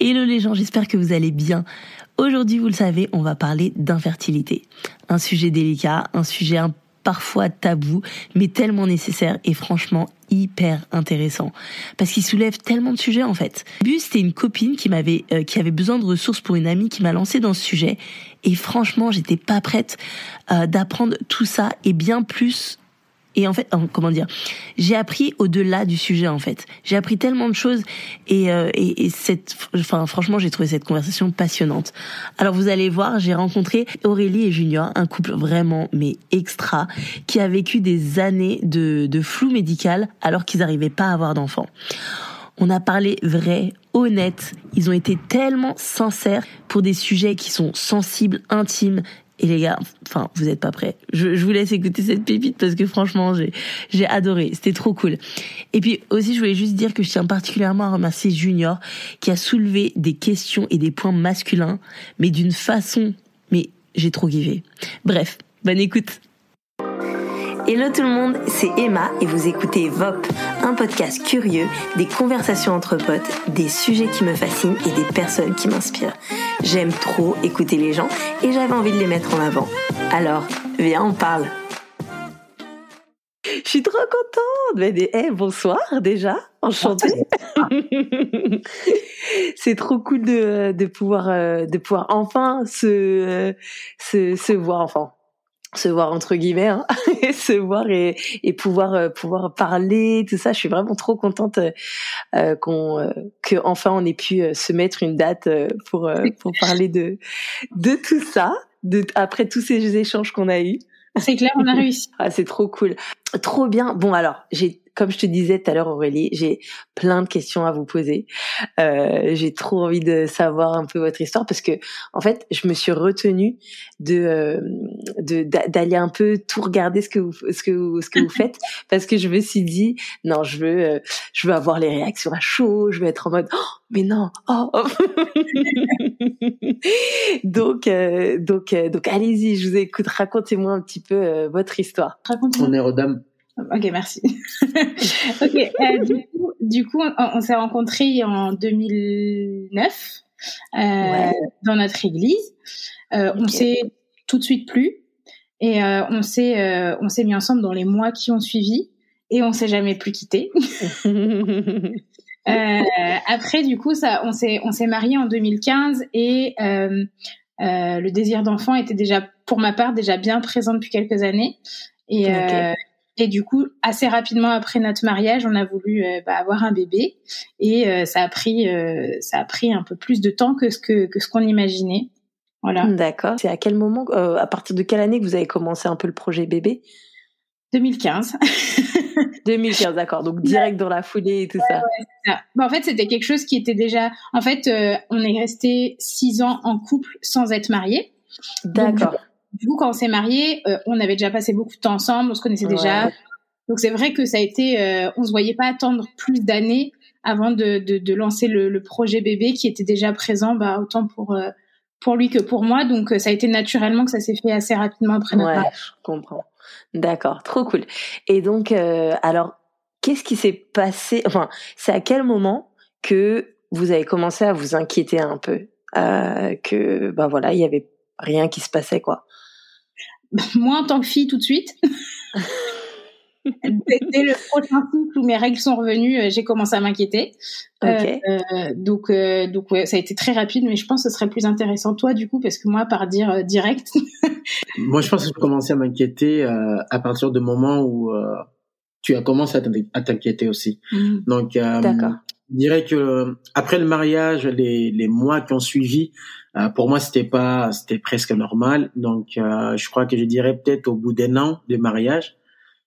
Hello les gens, j'espère que vous allez bien. Aujourd'hui, vous le savez, on va parler d'infertilité. Un sujet délicat, un sujet parfois tabou, mais tellement nécessaire et franchement hyper intéressant parce qu'il soulève tellement de sujets en fait. Bu, c'était une copine qui m'avait euh, qui avait besoin de ressources pour une amie qui m'a lancé dans ce sujet et franchement, j'étais pas prête euh, d'apprendre tout ça et bien plus et en fait, comment dire, j'ai appris au-delà du sujet en fait. J'ai appris tellement de choses et, euh, et, et cette, enfin franchement, j'ai trouvé cette conversation passionnante. Alors vous allez voir, j'ai rencontré Aurélie et Junior, un couple vraiment mais extra, qui a vécu des années de, de flou médical alors qu'ils n'arrivaient pas à avoir d'enfants. On a parlé vrai, honnête. Ils ont été tellement sincères pour des sujets qui sont sensibles, intimes, et les gars, enfin, vous êtes pas prêts. Je, je, vous laisse écouter cette pépite parce que franchement, j'ai, j'ai adoré. C'était trop cool. Et puis aussi, je voulais juste dire que je tiens particulièrement à remercier Junior qui a soulevé des questions et des points masculins, mais d'une façon, mais j'ai trop kiffé. Bref, bonne écoute. Hello tout le monde, c'est Emma et vous écoutez VOP, un podcast curieux, des conversations entre potes, des sujets qui me fascinent et des personnes qui m'inspirent. J'aime trop écouter les gens et j'avais envie de les mettre en avant. Alors, viens, on parle. Je suis trop contente. Mais hey, bonsoir déjà, enchantée. c'est trop cool de, de pouvoir euh, de pouvoir enfin se euh, se, se voir enfin se voir entre guillemets hein, et se voir et, et pouvoir euh, pouvoir parler tout ça. Je suis vraiment trop contente euh, euh qu'on euh, que enfin on ait pu se mettre une date pour pour parler de de tout ça de après tous ces échanges qu'on a eus. C'est clair on a réussi. Ah c'est trop cool. Trop bien. Bon alors j'ai comme je te disais tout à l'heure Aurélie, j'ai plein de questions à vous poser. Euh, j'ai trop envie de savoir un peu votre histoire parce que en fait, je me suis retenue de euh, d'aller un peu tout regarder ce que vous ce que vous, ce que vous faites parce que je me suis dit non, je veux euh, je veux avoir les réactions à chaud, je veux être en mode oh, mais non, oh. donc euh, donc euh, donc allez-y, je vous écoute, racontez-moi un petit peu votre histoire. On est dames. Ok, merci. ok, euh, du coup, du coup on, s'est rencontrés en 2009 euh, dans notre église. Euh, On s'est tout de suite plu et on s'est on s'est mis ensemble dans les mois qui ont suivi et on s'est jamais plus quitté. après, du coup, ça, on s'est on s'est marié en 2015 et le désir d'enfant était déjà, pour ma part, déjà bien présent depuis quelques années. Et, et du coup, assez rapidement après notre mariage, on a voulu euh, bah, avoir un bébé et euh, ça a pris euh, ça a pris un peu plus de temps que ce que, que ce qu'on imaginait. Voilà. D'accord. C'est à quel moment, à partir de quelle année que vous avez commencé un peu le projet bébé? 2015. 2015, d'accord. Donc direct dans la foulée et tout ça. Ouais, ça. Bah, en fait, c'était quelque chose qui était déjà. En fait, on est resté six ans en couple sans être mariés. D'accord du coup, quand on s'est mariés, euh, on avait déjà passé beaucoup de temps ensemble, on se connaissait déjà. Donc c'est vrai que ça a été, euh, on se voyait pas attendre plus d'années avant de, de, de lancer le, le, projet bébé qui était déjà présent, bah, autant pour euh, pour lui que pour moi. Donc ça a été naturellement que ça s'est fait assez rapidement après notre ouais, Je comprends. D'accord, trop cool. Et donc, alors, qu'est-ce qui s'est passé Enfin, c'est à quel moment que vous avez commencé à vous inquiéter un peu que, bah voilà, il y avait rien qui se passait quoi? Moi en tant que fille tout de suite. Dès le prochain cycle où mes règles sont revenues, euh, j'ai commencé à m'inquiéter. Okay. Euh, euh, donc, euh, donc ouais, ça a été très rapide, mais je pense que ce serait plus intéressant toi du coup, parce que moi, par dire euh, direct. moi, je pense que j'ai commencé à m'inquiéter à partir du moment où tu as commencé à t'inquiéter aussi. Mmh. Donc, d'accord. Je dirais que après le mariage, les, les mois qui ont suivi, euh, pour moi, c'était pas, c'était presque normal. Donc, euh, je crois que je dirais peut-être au bout d'un an de mariage,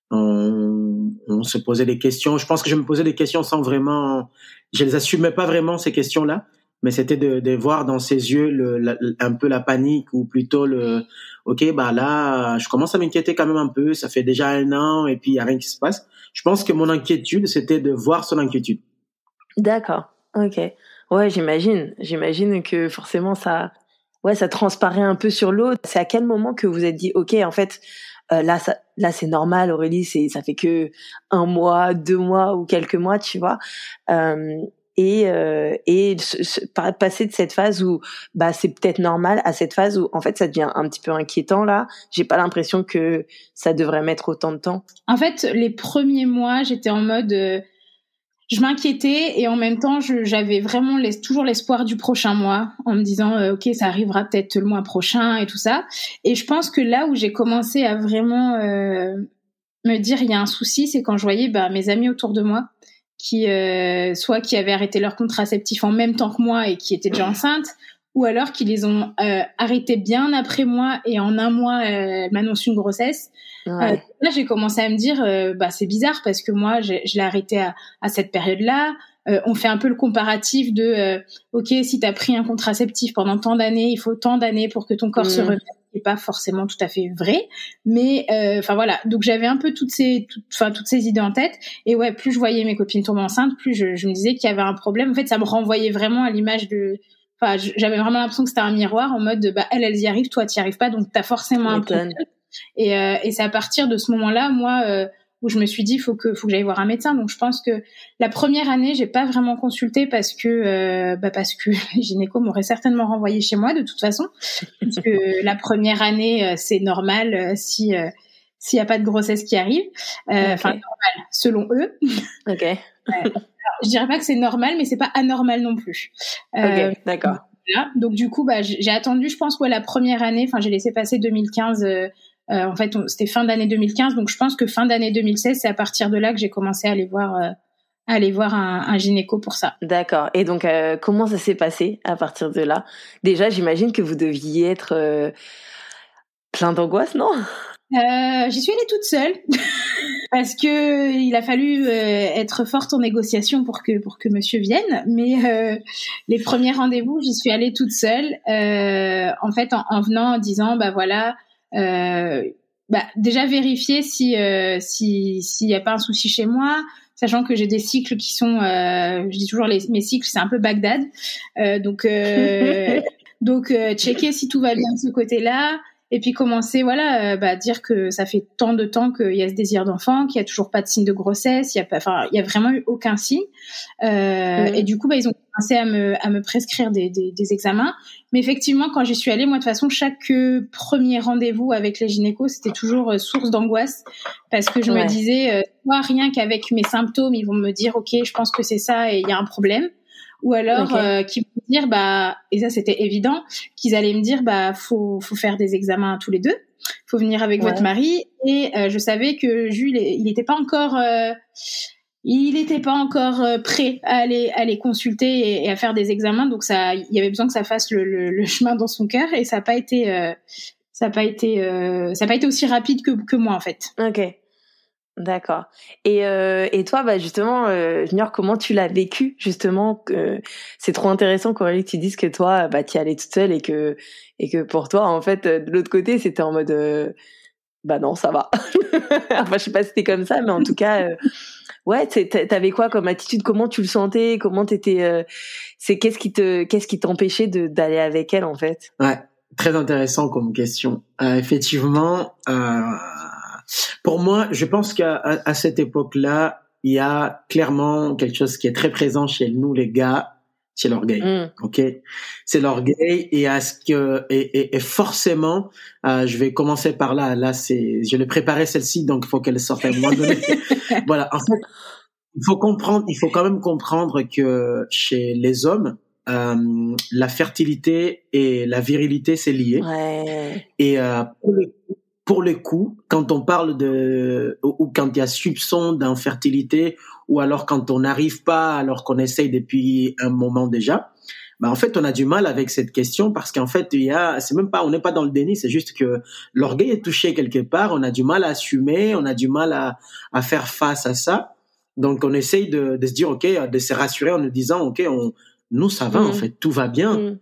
on, on, se posait des questions. Je pense que je me posais des questions sans vraiment, je les assumais pas vraiment ces questions-là, mais c'était de, de voir dans ses yeux le, un peu la panique ou plutôt le, ok, bah là, je commence à m'inquiéter quand même un peu. Ça fait déjà un an et puis il y a rien qui se passe. Je pense que mon inquiétude, c'était de voir son inquiétude. D'accord. Ok. Ouais, j'imagine. J'imagine que forcément ça, ouais, ça transparaît un peu sur l'autre. C'est à quel moment que vous êtes dit, ok, en fait, euh, là, ça, là, c'est normal, Aurélie, c'est, ça fait que un mois, deux mois ou quelques mois, tu vois. Euh, et euh, et passer de cette phase où bah c'est peut-être normal à cette phase où en fait ça devient un petit peu inquiétant là j'ai pas l'impression que ça devrait mettre autant de temps en fait les premiers mois j'étais en mode euh, je m'inquiétais et en même temps j'avais vraiment toujours l'espoir du prochain mois en me disant euh, ok ça arrivera peut-être le mois prochain et tout ça. Et je pense que là où j'ai commencé à vraiment euh, me dire il y a un souci c'est quand je voyais bah, mes amis autour de moi qui euh, soit qui avaient arrêté leur contraceptif en même temps que moi et qui étaient déjà enceintes ou alors qui les ont euh, arrêtés bien après moi et en un mois euh, m'annoncent une grossesse. Euh, là, j'ai commencé à me dire, euh, bah c'est bizarre parce que moi, je l'ai arrêté à, à cette période-là. on fait un peu le comparatif de, ok, si tu as pris un contraceptif pendant tant d'années, il faut tant d'années pour que ton corps se mm. remette n'est pas forcément tout à fait vrai, mais enfin voilà. Donc j'avais un peu toutes ces, enfin toutes ces idées en tête. Et ouais, plus je voyais mes copines tomber enceintes, plus je, je me disais qu'il y avait un problème. En fait, ça me renvoyait vraiment à l'image de j'avais vraiment l'impression que c'était un miroir en mode, bah, elle, elle y arrive, toi, tu y arrives pas, donc t'as forcément un problème. Et, euh, et c'est à partir de ce moment-là, moi, euh, où je me suis dit, faut que, faut que j'aille voir un médecin. Donc, je pense que la première année, j'ai pas vraiment consulté parce que, euh, bah, parce que les gynécos m'auraient certainement renvoyé chez moi de toute façon. parce que la première année, euh, c'est normal euh, si s'il y a pas de grossesse qui arrive. Enfin, normal, selon eux. Ok. je dirais pas que c'est normal, mais c'est pas anormal non plus. Euh, d'accord. Donc du coup, bah, j'ai attendu, je pense, ouais, la première année. Enfin, j'ai laissé passer 2015. Euh, euh, en fait, c'était fin d'année 2015, donc je pense que fin d'année 2016, c'est à partir de là que j'ai commencé à aller voir, euh, à aller voir un, un, gynéco pour ça. D'accord. Et donc, comment ça s'est passé à partir de là? Déjà, j'imagine que vous deviez être plein d'angoisse, non? J'y suis allée toute seule. parce que il a fallu euh, être forte en négociation pour que pour que Monsieur vienne. Mais euh, les premiers rendez-vous, j'y suis allée toute seule. Euh, en fait, en, en, venant en disant bah voilà. bah, déjà vérifier si si s'il n'y a pas un souci chez moi, sachant que j'ai des cycles qui sont, je dis toujours les, mes cycles, c'est un peu Bagdad, donc donc checker si tout va bien de ce côté-là, et puis commencer voilà euh, bah, dire que ça fait tant de temps qu'il y a ce désir d'enfant qu'il y a toujours pas de signe de grossesse il y a pas enfin il y a vraiment eu aucun signe. Euh, et du coup bah, ils ont commencé à me à me prescrire des, des, des examens. Mais effectivement quand j'y suis allée moi de toute façon chaque euh, premier rendez-vous avec les gynécos c'était toujours euh, source d'angoisse. Parce que je me disais moi rien qu'avec mes symptômes ils vont me dire ok je pense que c'est ça et il y a un problème ou alors euh, qui vont dire bah et ça c'était évident qu'ils allaient me dire bah faut faut faire des examens tous les deux. Faut venir avec votre mari. Et euh, je savais que Jules il n'était pas encore euh, il n'était pas encore euh, prêt à aller à les consulter et, à faire des examens. Donc ça il y avait besoin que ça fasse le, le, le chemin dans son cœur. Et ça n'a pas été ça n'a pas été ça a pas été aussi rapide que que moi en fait. Ok D'accord. Et, euh, et toi, bah justement, euh, Junior, comment tu l'as vécu justement que C'est trop intéressant, que tu dises que toi, bah, tu allais toute seule et que et que pour toi, en fait, de l'autre côté, c'était en mode, euh, bah non, ça va. enfin, je sais pas si c'était comme ça, mais en tout cas, euh, ouais, t'avais quoi comme attitude? Comment tu le sentais? Comment t'étais euh, C'est qu'est-ce qui te qu'est-ce qui t'empêchait d'aller avec elle en fait? Ouais, très intéressant comme question. effectivement. Euh pour moi, je pense qu'à à, cette époque-là, il y a clairement quelque chose qui est très présent chez nous, les gars, c'est l'orgueil. Mm. Ok, c'est l'orgueil et à ce que et, et, forcément, euh, je vais commencer par là. Là, c'est, je l'ai préparé celle-ci, donc il faut qu'elle sorte à un moment donné. voilà. En fait, il faut comprendre, il faut quand même comprendre que chez les hommes, euh, la fertilité et la virilité c'est lié. Ouais. Et euh, pour le pour le coup, quand on parle de ou quand il y a soupçon d'infertilité ou alors quand on n'arrive pas alors qu'on essaye depuis un moment déjà, bah en fait on a du mal avec cette question parce qu'en fait il y a c'est même pas on n'est pas dans le déni, c'est juste que l'orgueil est touché quelque part, on a du mal à assumer, on a du mal à à faire face à ça. Donc on essaye de, de se dire ok, de se rassurer en nous disant ok, on nous ça va en mmh. fait, tout va bien. Mmh.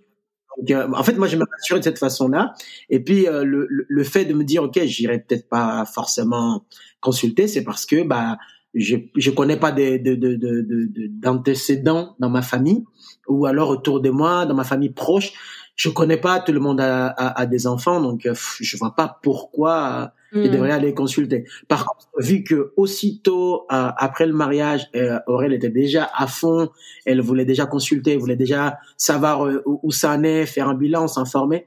Euh, en fait, moi, je me rassure de cette façon-là. Et puis, euh, le, le, fait de me dire, OK, j'irai peut-être pas forcément consulter, c'est parce que bah je je connais pas d'antécédents de, de, de, dans ma famille ou alors autour de moi, dans ma famille proche. je connais pas tout le monde a, des enfants, donc je vois pas pourquoi il mm. devrait aller consulter. Par contre, vu que aussitôt après le mariage, Aurèle était déjà à fond, elle voulait déjà consulter, elle voulait déjà savoir où, ça en est, faire un bilan, s'informer.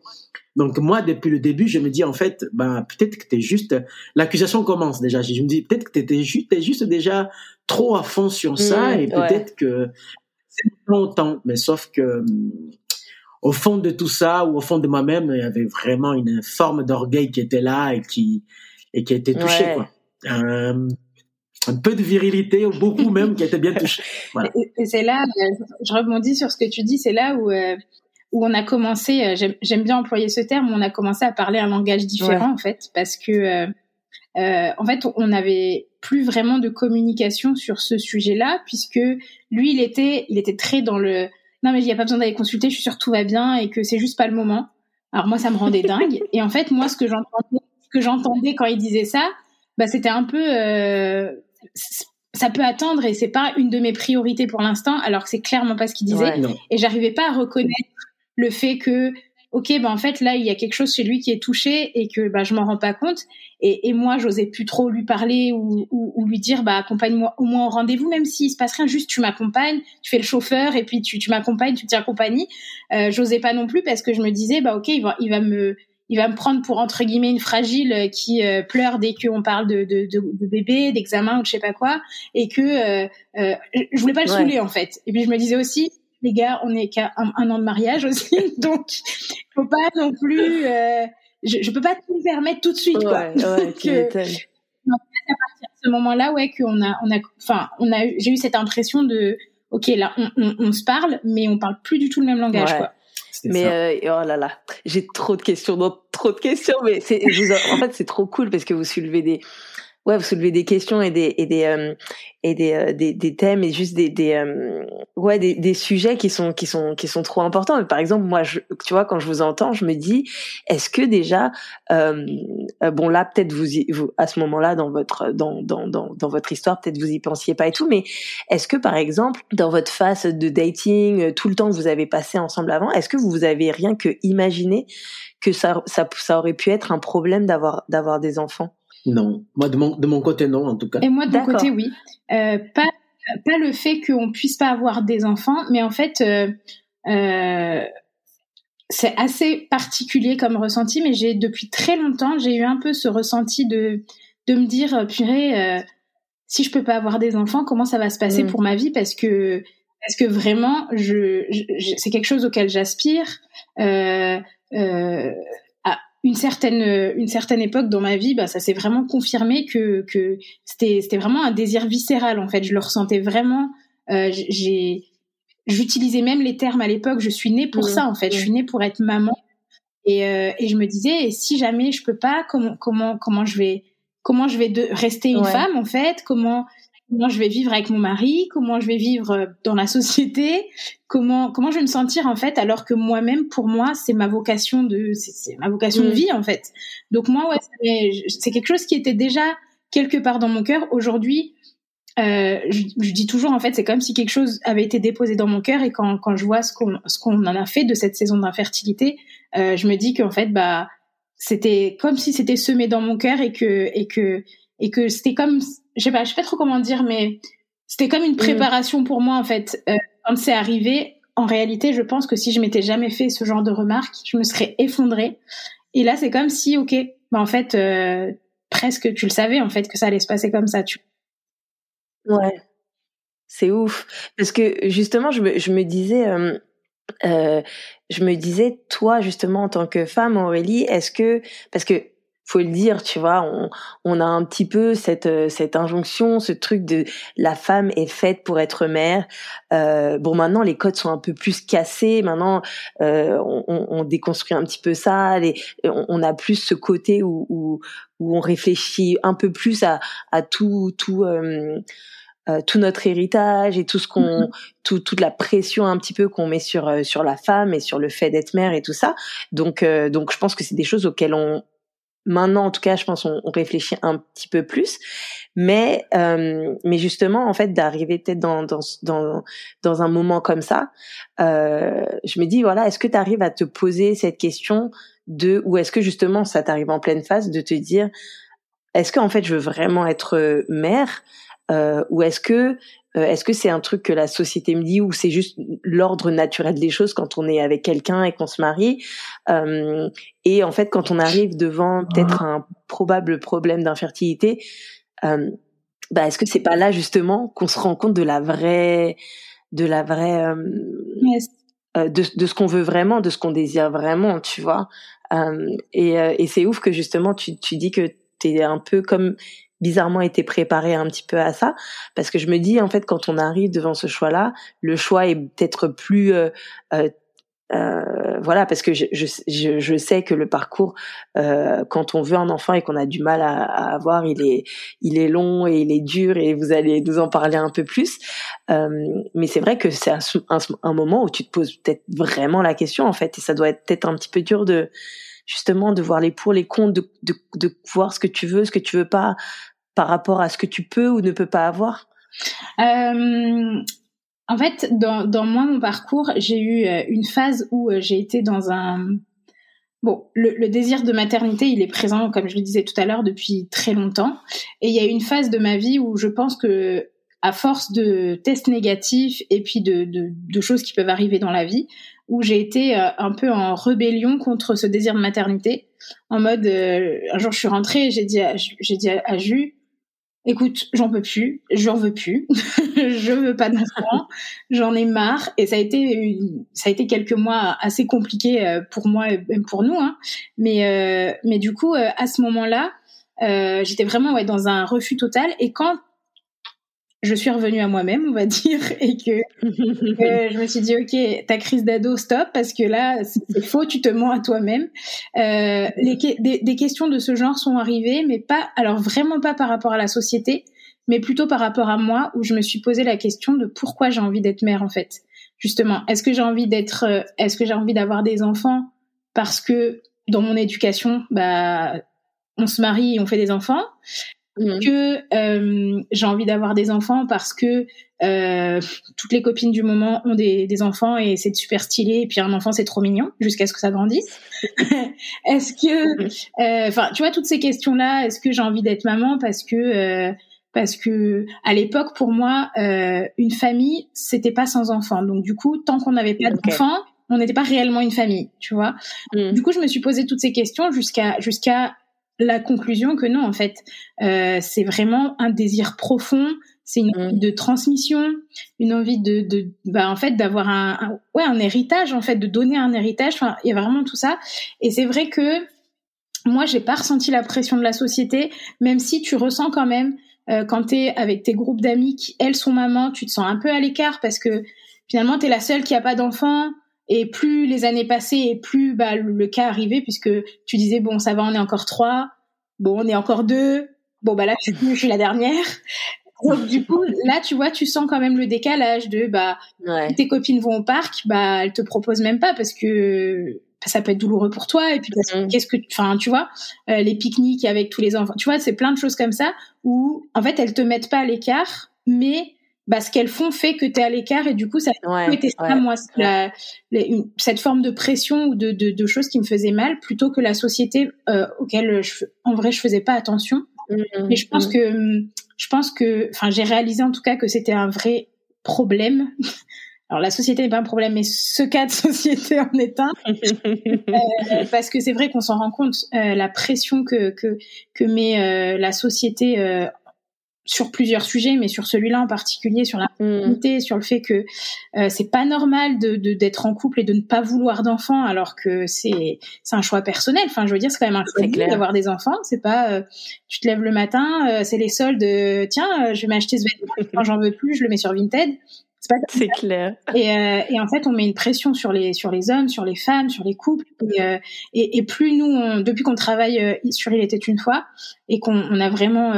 Donc moi, depuis le début, je me dis en fait, ben peut-être que t'es juste. L'accusation commence déjà. Je me dis peut-être que t'étais juste, t'es juste déjà trop à fond sur ça mmh, et peut-être que c'est longtemps. Mais sauf que au fond de tout ça ou au fond de moi-même, il y avait vraiment une forme d'orgueil qui était là et qui et qui a été touchée quoi. Un, un peu de virilité, ou beaucoup même, qui a été bien touché. Voilà. Et, c'est là, euh, je rebondis sur ce que tu dis, c'est là où euh, où on a commencé, euh, j'aime bien employer ce terme, on a commencé à parler un langage différent en fait, parce que euh, euh, en fait on n'avait plus vraiment de communication sur ce sujet-là, puisque lui il était, il était très dans le non mais il n'y a pas besoin d'aller consulter, je suis sûre que tout va bien et que c'est juste pas le moment. Alors moi ça me rendait dingue. Et en fait moi ce que j'entendais, ce que j'entendais quand il disait ça, bah c'était un peu euh, ça peut attendre et c'est pas une de mes priorités pour l'instant, alors que c'est clairement pas ce qu'il disait. et j'arrivais pas à reconnaître le fait que ok ben en fait là il y a quelque chose chez lui qui est touché et que bah je m'en rends pas compte. Et, et moi j'osais plus trop lui parler ou, ou, lui dire bah accompagne-moi au moins au rendez-vous même s'il se passe rien juste tu m'accompagnes tu fais le chauffeur et puis tu, tu m'accompagnes tu tiens compagnie. Euh, j'osais pas non plus parce que je me disais bah ok il va il va me il va me prendre pour entre guillemets une fragile qui euh, pleure dès qu'on parle de, de, de, bébé, d'examen ou je sais pas quoi, et que euh, euh, je voulais pas le saouler en fait. Et puis je me disais aussi, les gars, on est qu'à un, an de mariage aussi, donc faut pas non plus. Euh, je, je peux pas tout me permettre tout de suite, quoi. Ouais, donc, euh, à partir de ce moment-là, ouais, qu'on a, on a, enfin, on a, j'ai eu cette impression de, ok, là, on, on, on, se parle, mais on parle plus du tout le même langage, quoi. Mais euh, oh là là, j'ai trop de questions, non, trop de questions, mais c'est, en fait, c'est trop cool parce que vous soulevez des, ouais, vous soulevez des questions et des et des euh, et des, euh, des, des thèmes et juste des des euh, ouais des, des sujets qui sont qui sont qui sont trop importants. Par exemple, moi, je, tu vois, quand je vous entends, je me dis, est-ce que déjà, bon là, peut-être vous, vous à ce moment-là dans votre dans dans dans, dans votre histoire, peut-être vous y pensiez pas et tout, mais est-ce que par exemple, dans votre phase de dating, tout le temps que vous avez passé ensemble avant, est-ce que vous avez rien que imaginé que ça ça ça aurait pu être un problème d'avoir d'avoir des enfants? Non, moi de mon, de mon côté non en tout cas. Et moi de mon côté oui. Euh, pas pas le fait qu'on puisse pas avoir des enfants, mais en fait euh, euh, c'est assez particulier comme ressenti, mais j'ai depuis très longtemps j'ai eu un peu ce ressenti de de me dire purée euh, si je peux pas avoir des enfants comment ça va se passer mm. pour ma vie? Parce que parce que vraiment je, je c'est quelque chose auquel j'aspire. Euh, euh, une certaine une certaine époque dans ma vie, bah ça s'est vraiment confirmé que que c'était c'était vraiment un désir viscéral en fait. Je le ressentais vraiment. Euh, j'ai j'utilisais même les termes à l'époque. Je suis née pour ça en fait. Je suis née pour être maman. Et euh, et je me disais et si jamais je peux pas comment comment comment je vais comment je vais de, rester une femme en fait? Comment comment je vais vivre avec mon mari, comment je vais vivre euh, dans la société, comment comment je vais me sentir en fait, alors que moi-même, pour moi, c'est ma vocation de c'est ma vocation de mm. vie en fait. Donc moi, ouais, c'est quelque chose qui était déjà quelque part dans mon cœur. Aujourd'hui, euh, je, je, dis toujours en fait, c'est comme si quelque chose avait été déposé dans mon cœur et quand quand je vois ce qu'on ce qu'on en a fait de cette saison d'infertilité, euh, je me dis qu'en fait bah c'était comme si c'était semé dans mon cœur et que et que et que c'était comme je sais pas, je sais pas trop comment dire, mais c'était comme une mm. préparation pour moi en fait. Euh, quand c'est arrivé, en réalité, je pense que si je m'étais jamais fait ce genre de remarques, je me serais effondrée. Et là, c'est comme si, ok, bah en fait, euh, presque tu le savais en fait que ça allait se passer comme ça. Tu... Ouais, c'est ouf parce que justement, je me, je me disais. Euh, euh, je me disais, toi, justement, en tant que femme, Aurélie, est-ce que, parce que faut le dire, tu vois, on, on a un petit peu cette euh, cette injonction, ce truc de la femme est faite pour être mère. Euh, bon, maintenant les codes sont un peu plus cassés. Maintenant, euh, on, on, déconstruit un petit peu ça. Les, on, on, a plus ce côté où, où, où on réfléchit un peu plus à à tout tout euh, euh tout notre héritage et tout ce qu'on mm-hmm. tout, toute la pression un petit peu qu'on met sur euh, sur la femme et sur le fait d'être mère et tout ça donc donc je pense que c'est des choses auxquelles on maintenant, en tout cas, je pense on, réfléchit un petit peu plus. Mais, euh, mais justement, en fait, d'arriver peut-être dans, dans, dans, dans un moment comme ça, euh, je me dis, voilà, est-ce que tu arrives à te poser cette question de, ou est-ce que justement ça t'arrive en pleine phase de te dire, est-ce qu'en fait je veux vraiment être mère? Euh, ou est-ce que euh, est-ce que c'est un truc que la société me dit ou c'est juste l'ordre naturel des choses quand on est avec quelqu'un et qu'on se marie? Euh, Et en fait, quand on arrive devant peut-être un probable problème d'infertilité, euh, bah est-ce que c'est pas là justement qu'on se rend compte de la vraie, de la vraie, de, de ce qu'on veut vraiment, de ce qu'on désire vraiment, tu vois? Et, et c'est ouf que justement tu, tu dis que t'es un peu comme bizarrement été préparé un petit peu à ça parce que je me dis en fait quand on arrive devant ce choix là le choix est peut-être plus euh, euh, euh, voilà parce que je, je, je, sais que le parcours euh, quand on veut un enfant et qu'on a du mal à, à, avoir il est il est long et il est dur et vous allez nous en parler un peu plus. Euh, mais c'est vrai que c'est un, un, un, moment où tu te poses peut-être vraiment la question en fait et ça doit être peut-être un petit peu dur de justement de voir les pour les contre de, de, de voir ce que tu veux ce que tu veux pas par rapport à ce que tu peux ou ne peux pas avoir? Euh, En fait, dans, dans moi, mon parcours, j'ai eu euh, une phase où euh, j'ai été dans un... Bon, le, le, désir de maternité, il est présent, comme je le disais tout à l'heure, depuis très longtemps. Et il y a une phase de ma vie où je pense que, à force de tests négatifs et puis de, de, de choses qui peuvent arriver dans la vie, où j'ai été un peu en rébellion contre ce désir de maternité, en mode, un jour je suis rentrée, j'ai dit, j'ai dit à, à Jus, écoute, j'en peux plus, j'en veux plus, je veux pas d'enfant, j'en ai marre et ça a été ça a été quelques mois assez compliqués euh, pour moi et pour nous hein. Mais euh, mais du coup euh, à ce moment-là, j'étais vraiment ouais dans un refus total et quand je suis revenue à moi-même, on va dire, et que, je me suis dit, ok, ta crise d'ado, stop, parce que là, c'est faux, tu te mens à toi-même. Euh, les, des, des, questions de ce genre sont arrivées, mais pas, alors vraiment pas par rapport à la société, mais plutôt par rapport à moi, où je me suis posé la question de pourquoi j'ai envie d'être mère, en fait. Justement, est-ce que j'ai envie d'être, euh, est-ce que j'ai envie d'avoir des enfants parce que dans mon éducation, bah, on se marie et on fait des enfants? Mmh. que euh, j'ai envie d'avoir des enfants parce que euh, toutes les copines du moment ont des, des enfants et c'est super stylé et puis un enfant c'est trop mignon jusqu'à ce que ça grandisse. Est-ce que euh, enfin tu vois toutes ces questions là est-ce que j'ai envie d'être maman parce que euh, parce que à l'époque pour moi euh, une famille c'était pas sans enfants. Donc du coup tant qu'on n'avait pas d'enfants on n'était pas réellement une famille tu vois. Mmh. du coup je me suis posé toutes ces questions jusqu'à jusqu'à la conclusion que non, en fait, euh, c'est vraiment un désir profond, c'est une envie de transmission, une envie de, de bah, en fait, d'avoir un, ouais, un héritage, en fait, de donner un héritage. Enfin, il y a vraiment tout ça. Et c'est vrai que moi, j'ai pas ressenti la pression de la société, même si tu ressens quand même euh, quand tu es avec tes groupes d'amis qui elles sont mamans, tu te sens un peu à l'écart parce que finalement tu es la seule qui a pas d'enfant et plus les années passaient et plus bah, le cas arrivait, puisque tu disais, bon, ça va, on est encore trois, bon, on est encore deux, bon, bah là, je suis, je suis la dernière. Donc, du coup, là, tu vois, tu sens quand même le décalage de, bah, tes copines vont au parc, bah, elles te proposent même pas parce que ça peut être douloureux pour toi. Et puis mm-hmm. qu'est-ce que enfin tu vois euh, les pique-niques avec tous les enfants. Tu vois c'est plein de choses comme ça où en fait elles te mettent pas à l'écart mais bah, ce qu'elles font fait que tu es à l'écart et du coup ça ouais, été ça moi cette forme de pression ou de, de, de, choses qui me faisaient mal plutôt que la société euh, auquel je, en vrai je faisais pas attention. Mmh, mais je pense mmh. que je pense que enfin j'ai réalisé en tout cas que c'était un vrai problème. Alors la société n'est pas un problème mais ce cas de société en est un. Euh, parce que c'est vrai qu'on s'en rend compte euh, la pression que que que met euh, la société sur plusieurs sujets, mais sur celui-là en particulier, sur la mmh. sur le fait que euh, c'est pas normal de d'être en couple et de ne pas vouloir d'enfants, alors que c'est c'est un choix personnel. Enfin, je veux dire, c'est quand même un choix d'avoir des enfants. C'est pas euh, tu te lèves le matin, euh, c'est les soldes. Tiens, je vais m'acheter ce vêtement quand j'en veux plus, je le mets sur Vinted. C'est clair. Et, et en fait, on met une pression sur les sur les hommes, sur les femmes, sur les couples. Et, et, et plus nous, depuis qu'on travaille sur Il était une fois et qu'on on a vraiment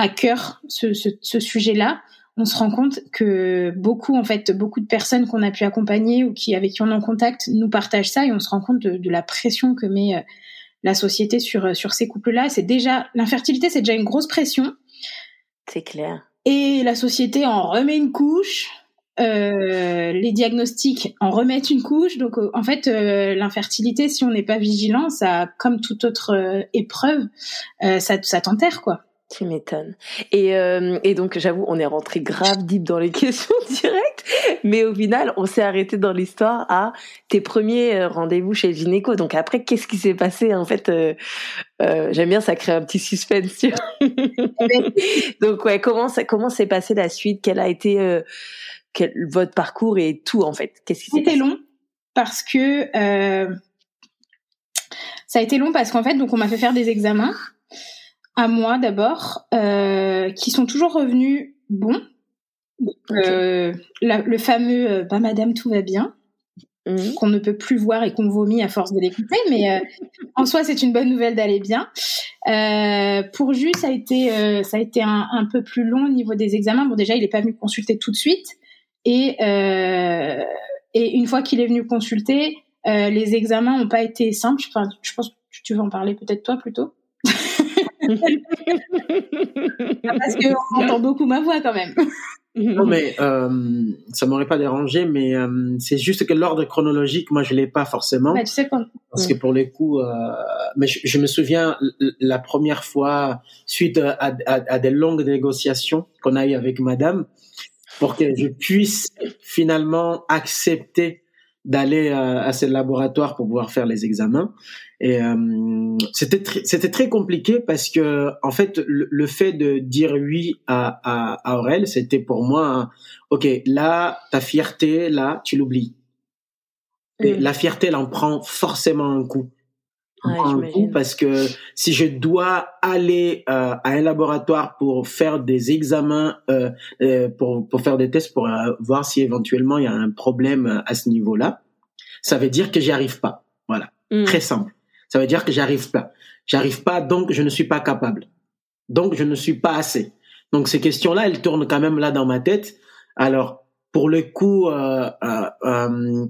à cœur ce, ce, ce sujet-là, on se rend compte que beaucoup, en fait, beaucoup de personnes qu'on a pu accompagner ou qui avec qui on est en contact nous partagent ça et on se rend compte de, de la pression que met la société sur sur ces couples-là. C'est déjà l'infertilité, c'est déjà une grosse pression. C'est clair. Et la société en remet une couche. Euh, les diagnostics en remettent une couche. Donc, euh, en fait, euh, l'infertilité, si on n'est pas vigilant, ça, comme toute autre épreuve, ça, ça t'enterre, quoi. Tu m'étonnes. Et, euh, et donc, j'avoue, on est rentré grave deep dans les questions directes, mais au final, on s'est arrêté dans l'histoire à tes premiers euh, rendez-vous chez le gynéco. Donc après, qu'est-ce qui s'est passé En fait, euh, euh, j'aime bien, ça crée un petit suspense. donc ouais, comment ça, comment s'est passé la suite? Quel a été quel, votre parcours et tout en fait? Qu'est-ce qui C'était long parce que ça a été long parce qu'en fait, donc on m'a fait faire des examens à moi d'abord, euh, qui sont toujours revenus bons. Euh, le fameux euh, bah madame tout va bien mhm. qu'on ne peut plus voir et qu'on vomit à force de l'écouter mais en soi c'est une bonne nouvelle d'aller bien. Pour Jus ça a été ça a été un, un, peu plus long au niveau des examens. Bon déjà il n'est pas venu consulter tout de suite. Et et une fois qu'il est venu consulter les examens n'ont pas été simples. Enfin, je pense que tu veux en parler peut-être toi plutôt? Parce qu'on entend beaucoup ma voix quand même. Non, mais euh, ça m'aurait pas dérangé, mais euh, c'est juste que l'ordre chronologique, moi, je l'ai pas forcément. tu sais quand... Parce que pour les coups, euh, mais je, me souviens la première fois, suite à, à, des longues négociations qu'on a eues avec Madame, pour que je puisse finalement accepter d'aller à, à ce laboratoire pour pouvoir faire les examens. Et euh, c'était c'était très compliqué parce que en fait le, fait de dire oui à à, à Aurel, c'était pour moi ok là ta fierté là tu l'oublies. Et mm. la fierté elle en prend forcément un coup. Ouais, un coup parce que si je dois aller euh, à un laboratoire pour faire des examens, euh, euh pour, pour faire des tests, pour euh, voir si éventuellement il y a un problème à ce niveau-là, ça veut dire que j'y arrive pas. Voilà, mm. très simple ça veut dire que j'arrive pas. J'arrive pas, donc je ne suis pas capable. Donc je ne suis pas assez. Donc ces questions-là, elles tournent quand même là dans ma tête. Alors pour le coup, euh, euh, euh,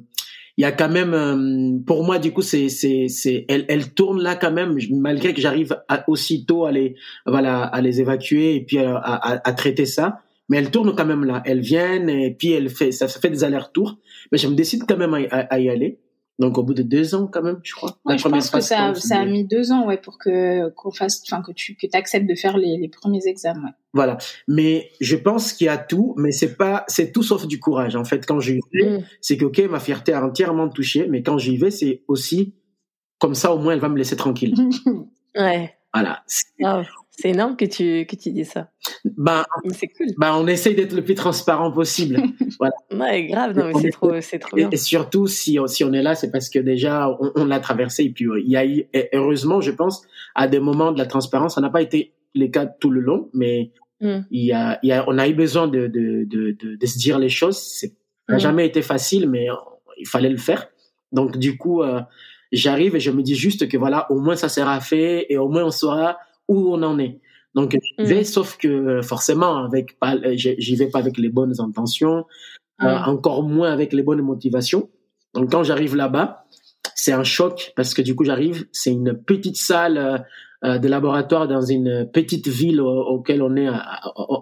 il y a quand même, pour moi du coup, c'est c'est c'est, elle elle tourne là quand même, malgré que j'arrive aussitôt à les voilà à les évacuer et puis à, à, à traiter ça mais elles tournent quand même là. Elles viennent et puis elles fait, ça, ça fait des allers-retours. Mais je me décide quand même à y aller. Donc au bout de deux ans quand même, je crois? je pense que ça, ça a mis deux ans, ouais, pour que qu'on fasse, enfin que tu que acceptes de faire les, les premiers examens. Voilà, mais je pense qu'il y a tout, mais c'est pas, c'est tout sauf du courage. En fait, quand j'y vais, mm. c'est que ok, ma fierté a entièrement touché, mais quand j'y vais, c'est aussi comme ça, au moins, elle va me laisser tranquille. ouais. Voilà. C'est énorme que tu, que tu dis ça. Ben, c'est cool. Ben, on essaye d'être le plus transparent possible. voilà. Ouais, grave, non, mais c'est trop, c'est trop bien. Et, surtout, si, si on est là, c'est parce que déjà, on, on l'a traversé. Et puis, il y a eu, heureusement, je pense, à des moments de la transparence, ça n'a pas été le cas tout le long, mais mm. il, y a, il y a, on a eu besoin de, de, de, de, de se dire les choses. Ça n'a mm. jamais été facile, mais il fallait le faire. Donc, du coup, euh, j'arrive et je me dis juste que voilà, au moins ça sera fait et au moins on saura où on en est. Donc j'y vais, mm. sauf que forcément avec pas, j'y vais pas avec les bonnes intentions, euh, encore moins avec les bonnes motivations. Donc quand j'arrive là-bas, c'est un choc parce que du coup j'arrive, c'est une petite salle euh, euh, de laboratoire dans une petite ville auquel on est,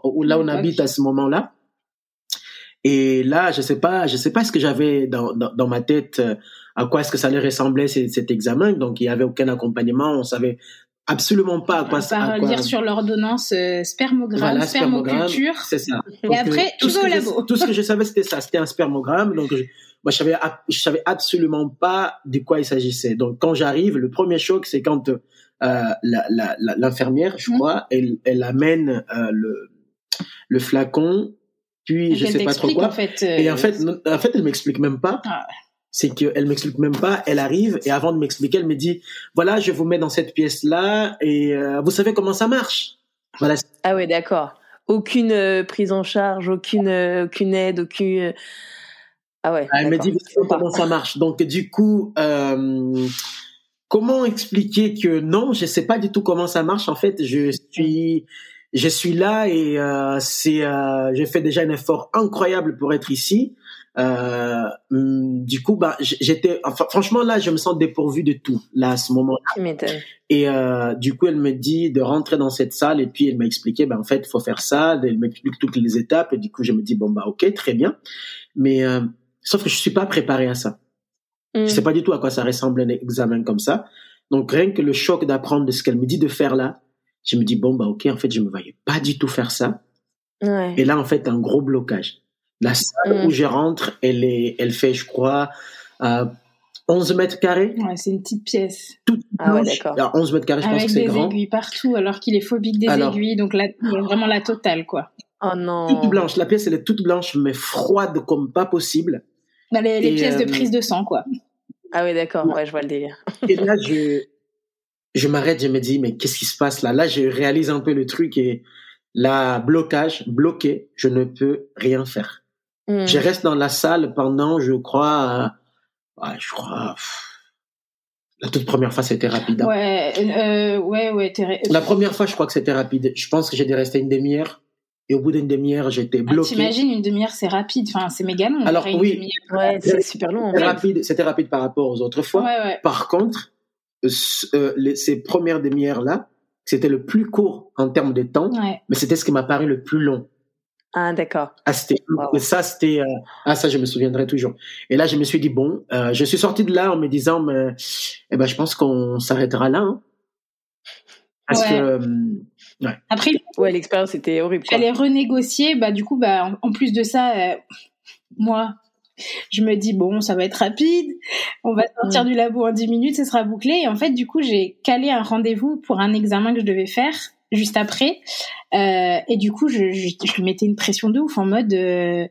où là on habite à ce moment-là. Et là, je sais pas, je sais pas ce que j'avais dans, dans, dans, ma tête, à quoi est-ce que ça allait ressembler cet, cet examen. Donc il y avait aucun accompagnement, on savait absolument pas à quoi ça. À quoi... lire sur l'ordonnance euh, spermogramme, spermoculture. C'est ça. Et après, euh, tout, ce au labo. tout ce que je savais, c'était ça. C'était un spermogramme. Donc, je, moi, je savais, je savais absolument pas de quoi il s'agissait. Donc, quand j'arrive, le premier choc, c'est quand euh, l'infirmière, je mhm. crois, elle, elle amène euh, le, le flacon, puis je sais pas trop quoi. En fait, et en fait, en fait, elle m'explique même pas. Ah c'est qu'elle m'explique même pas. Elle arrive et avant de m'expliquer, elle me dit voilà, je vous mets dans cette pièce là et euh, vous savez comment ça marche. Voilà. Ah ouais, d'accord. Aucune euh, prise en charge, aucune euh, aucune aide, aucune. Ah ouais. Elle me dit vous savez comment ça marche. Donc du coup. Comment expliquer que non, je sais pas du tout comment ça marche. En fait, je suis, je suis là et c'est, j'ai fait déjà un effort incroyable pour être ici. Euh, du coup, bah, j'étais, enfin, franchement, là, je me sens dépourvu de tout, là, à ce moment-là. Et euh, du coup, elle me dit de rentrer dans cette salle et puis elle m'a expliqué, bah, en fait, il faut faire ça. Elle m'explique toutes les étapes et du coup, je me dis, bon, bah, ok, très bien. Mais euh, sauf que je suis pas préparé à ça. Je sais mm. pas du tout à quoi ça ressemble un examen comme ça. Donc, rien que le choc d'apprendre de ce qu'elle me dit de faire là, je me dis, bon, bah, ok, en fait, je me voyais pas du tout faire ça. Ouais. Et là, en fait, un gros blocage. La salle où mm. je rentre, elle, est, elle fait, je crois, euh, 11 mètres carrés. Ouais, c'est une petite pièce. Toute ah ouais, d'accord. Alors, 11 mètres carrés, je pense que c'est grand. Avec des aiguilles partout, alors qu'il est phobique des aiguilles, donc là, vraiment la totale, quoi. Oh non. Toute blanche. La pièce, elle est toute blanche, mais froide comme pas possible. Bah, les, les pièces de euh, prise de sang, quoi. Ah oui, d'accord. Ouais, je vois le délire. et là, je, je m'arrête, je me dis, mais qu'est-ce qui se passe là? Là, je réalise un peu le truc et là, blocage, bloqué, je ne peux rien faire. Hmm. Je reste dans la salle pendant, je crois, euh, je crois, la toute première fois, c'était rapide. Hein. Ouais, euh, ouais, ouais. La première fois, je crois que c'était rapide. Je pense que j'ai dû rester une demi-heure. Et au bout d'une demi-heure, j'étais ah, bloqué. T'imagines, une demi-heure, c'est rapide. Enfin, c'est méga long. Alors, oui. Ouais, c'est super long. C'était rapide, c'était rapide par rapport aux autres fois. Ouais, ouais. Par contre, euh, les, ces premières demi-heures-là, c'était le plus court en termes de temps. Mais c'était ce qui m'a paru le plus long. Ah, d'accord. Ah, c'était, ça, c'était, euh, ah, ça, je me souviendrai toujours. Et là, je me suis dit, bon, euh, je suis sorti de là en me disant, mais, eh ben, je pense qu'on s'arrêtera là, hein. Parce que, euh, ouais. Après, ouais, l'expérience était horrible. Quoi. Fallait renégocier, bah, du coup, bah, en, plus de ça, moi, je me dis, bon, ça va être rapide, on va sortir du labo en 10 minutes, ce sera bouclé. Et en fait, du coup, j'ai calé un rendez-vous pour un examen que je devais faire juste après. Euh, et du coup, je, je, je, mettais une pression de ouf en mode euh,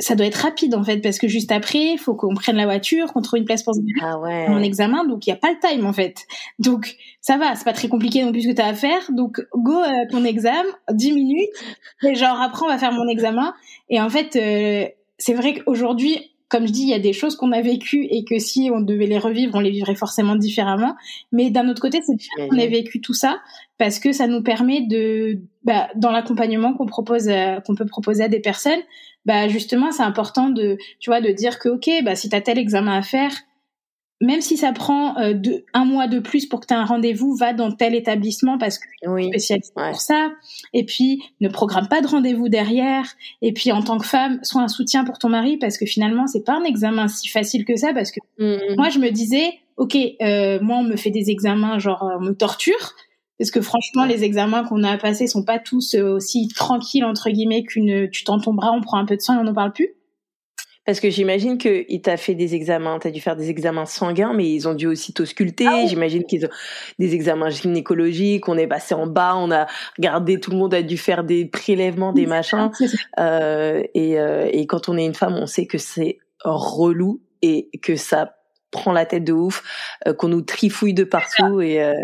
ça doit être rapide en fait parce que juste après, il faut qu'on prenne la voiture, qu'on trouve une place pour ah ouais. mon examen, donc il y a pas le time en fait. Donc ça va, c'est pas très compliqué non plus ce que tu as à faire. Donc go euh, ton examen, 10 minutes et genre après on va faire mon examen et en fait euh, c'est vrai qu'aujourd'hui comme je dis, il y a des choses qu'on a vécues et que si on devait les revivre, on les vivrait forcément différemment. Mais d'un autre côté, c'est bien qu'on ait vécu tout ça parce que ça nous permet de, bah, dans l'accompagnement qu'on propose, qu'on peut proposer à des personnes, bah justement, c'est important de, tu vois, de dire que ok, bah si t'as tel examen à faire, même si ça prend euh, un mois de plus pour que tu aies un rendez-vous, va dans tel établissement parce que oui. spécialisé pour ça. Et puis, ne programme pas de rendez-vous derrière. Et puis, en tant que femme, sois un soutien pour ton mari parce que finalement, c'est pas un examen si facile que ça parce que mm-hmm. moi, je me disais, ok, euh, moi, on me fait des examens, genre, on me torture. Parce que franchement, les examens qu'on a à passer sont pas tous euh, aussi tranquilles, entre guillemets, qu'une, tu tends ton bras, on prend un peu de sang et on n'en parle plus. Parce que j'imagine qu'il t'a fait des examens, t'as dû faire des examens sanguins, mais ils ont dû aussi t'ausculter. Ah j'imagine qu'ils ont des examens gynécologiques, on est passé en bas, on a regardé, tout le monde a dû faire des prélèvements, des machins. Euh, et, euh, et quand on est une femme, on sait que c'est relou et que ça prend la tête de ouf, euh, qu'on nous trifouille de partout et euh,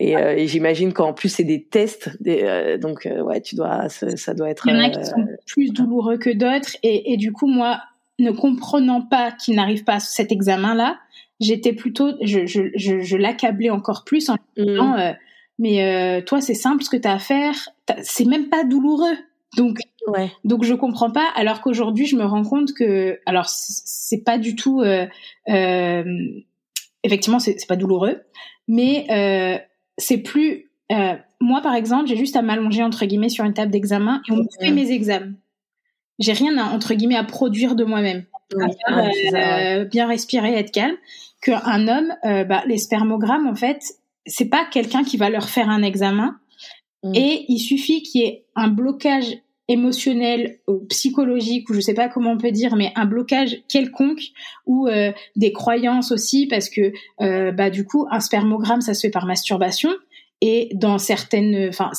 et, euh, et j'imagine qu'en plus c'est des tests, des, euh, donc euh, ouais, tu dois, ça, doit être. Il y en a qui sont plus douloureux que d'autres, et, et, du coup moi, ne comprenant pas qu'il n'arrive pas à cet examen-là, j'étais plutôt, je, je, je, je l'accablais encore plus en mmh. disant, mais toi c'est simple ce que tu as à faire, c'est même pas douloureux. Donc, ouais. donc je comprends pas. Alors qu'aujourd'hui, je me rends compte que, alors c'est pas du tout, euh, euh, effectivement, c'est pas douloureux, mais euh, c'est plus euh, moi par exemple j'ai juste à m'allonger entre guillemets sur une table d'examen et on fait mes examens. J'ai rien à entre guillemets à produire de moi-même. Euh, bien respirer être calme. Qu'un homme euh, bah, les spermogrammes en fait c'est pas quelqu'un qui va leur faire un examen. Mm. et il suffit qu'il y ait un blocage émotionnel ou psychologique ou je sais pas comment on peut dire mais un blocage quelconque ou euh, des croyances aussi parce que euh, bah du coup un spermogramme ça se fait par masturbation et dans certaines enfin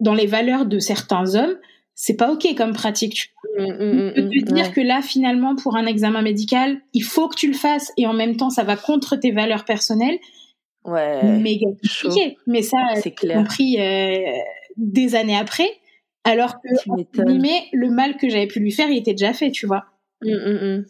dans les valeurs de certains hommes c'est pas ok comme pratique. Tu mmh, mmh, peux te mmh, dire que là, finalement, pour un examen médical, il faut que tu le fasses et en même temps, ça va contre tes valeurs personnelles. Ouais. Méga compliqué. Mais ça, c'est compris euh, des années après. Alors que, mais le mal que j'avais pu lui faire, il était déjà fait, tu vois. Mmh, mmh, mmh.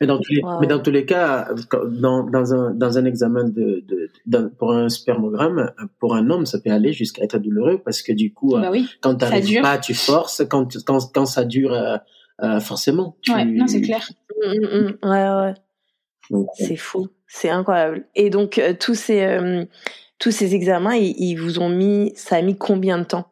Mais, dans tous les, mais dans tous les cas, dans, dans, un, dans un examen de, de, pour un spermogramme, pour un homme, ça peut aller jusqu'à être douloureux parce que du coup, bah oui, quand tu n'arrives pas, tu forces. Quand, quand, quand ça dure euh, forcément. Ouais, non, c'est clair. Ouais, ouais. C'est fou, c'est incroyable. Et donc tous ces tous ces examens, ils, vous ont mis, ça a mis combien de temps?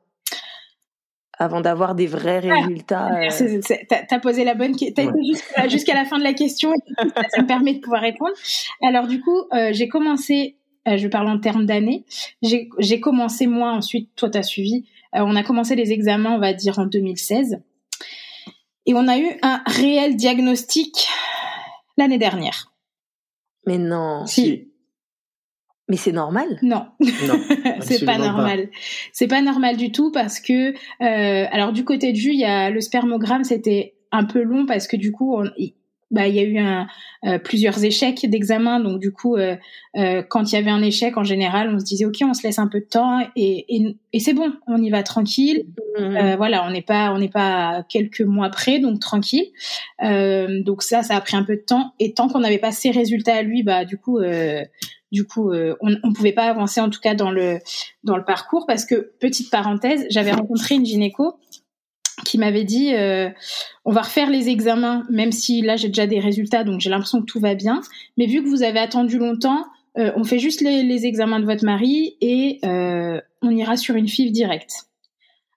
Avant d'avoir des vrais ah, résultats euh... T'as posé la bonne question. T'as été jusqu'à la fin de la question. ça me permet de pouvoir répondre. Alors du coup, euh, j'ai commencé. Euh, je parle en termes d'années. J'ai commencé moi. Ensuite, toi, t'as suivi. Euh, on a commencé les examens, on va dire en 2016, et on a eu un réel diagnostic l'année dernière. Mais non. Si. Mais c'est normal. Non, non. C'est pas normal. C'est pas normal du tout parce que, euh, alors du côté de Jus, il y a le spermogramme, c'était un peu long parce que du coup, on, bah, il y a eu un, euh, plusieurs échecs d'examen. Donc du coup, euh, euh, quand il y avait un échec, en général, on se disait ok, on se laisse un peu de temps et, et, et c'est bon, on y va tranquille. Mmh. Euh, voilà, on n'est pas on n'est pas quelques mois près, donc tranquille. Euh, donc ça, ça a pris un peu de temps. Et tant qu'on n'avait pas ses résultats à lui, bah du coup du coup, euh, on ne pouvait pas avancer en tout cas dans le dans le parcours parce que petite parenthèse, j'avais rencontré une gynéco qui m'avait dit euh, on va refaire les examens, même si là j'ai déjà des résultats, donc j'ai l'impression que tout va bien. Mais vu que vous avez attendu longtemps, euh, on fait juste les, les, examens de votre mari et on ira sur une FIV directe.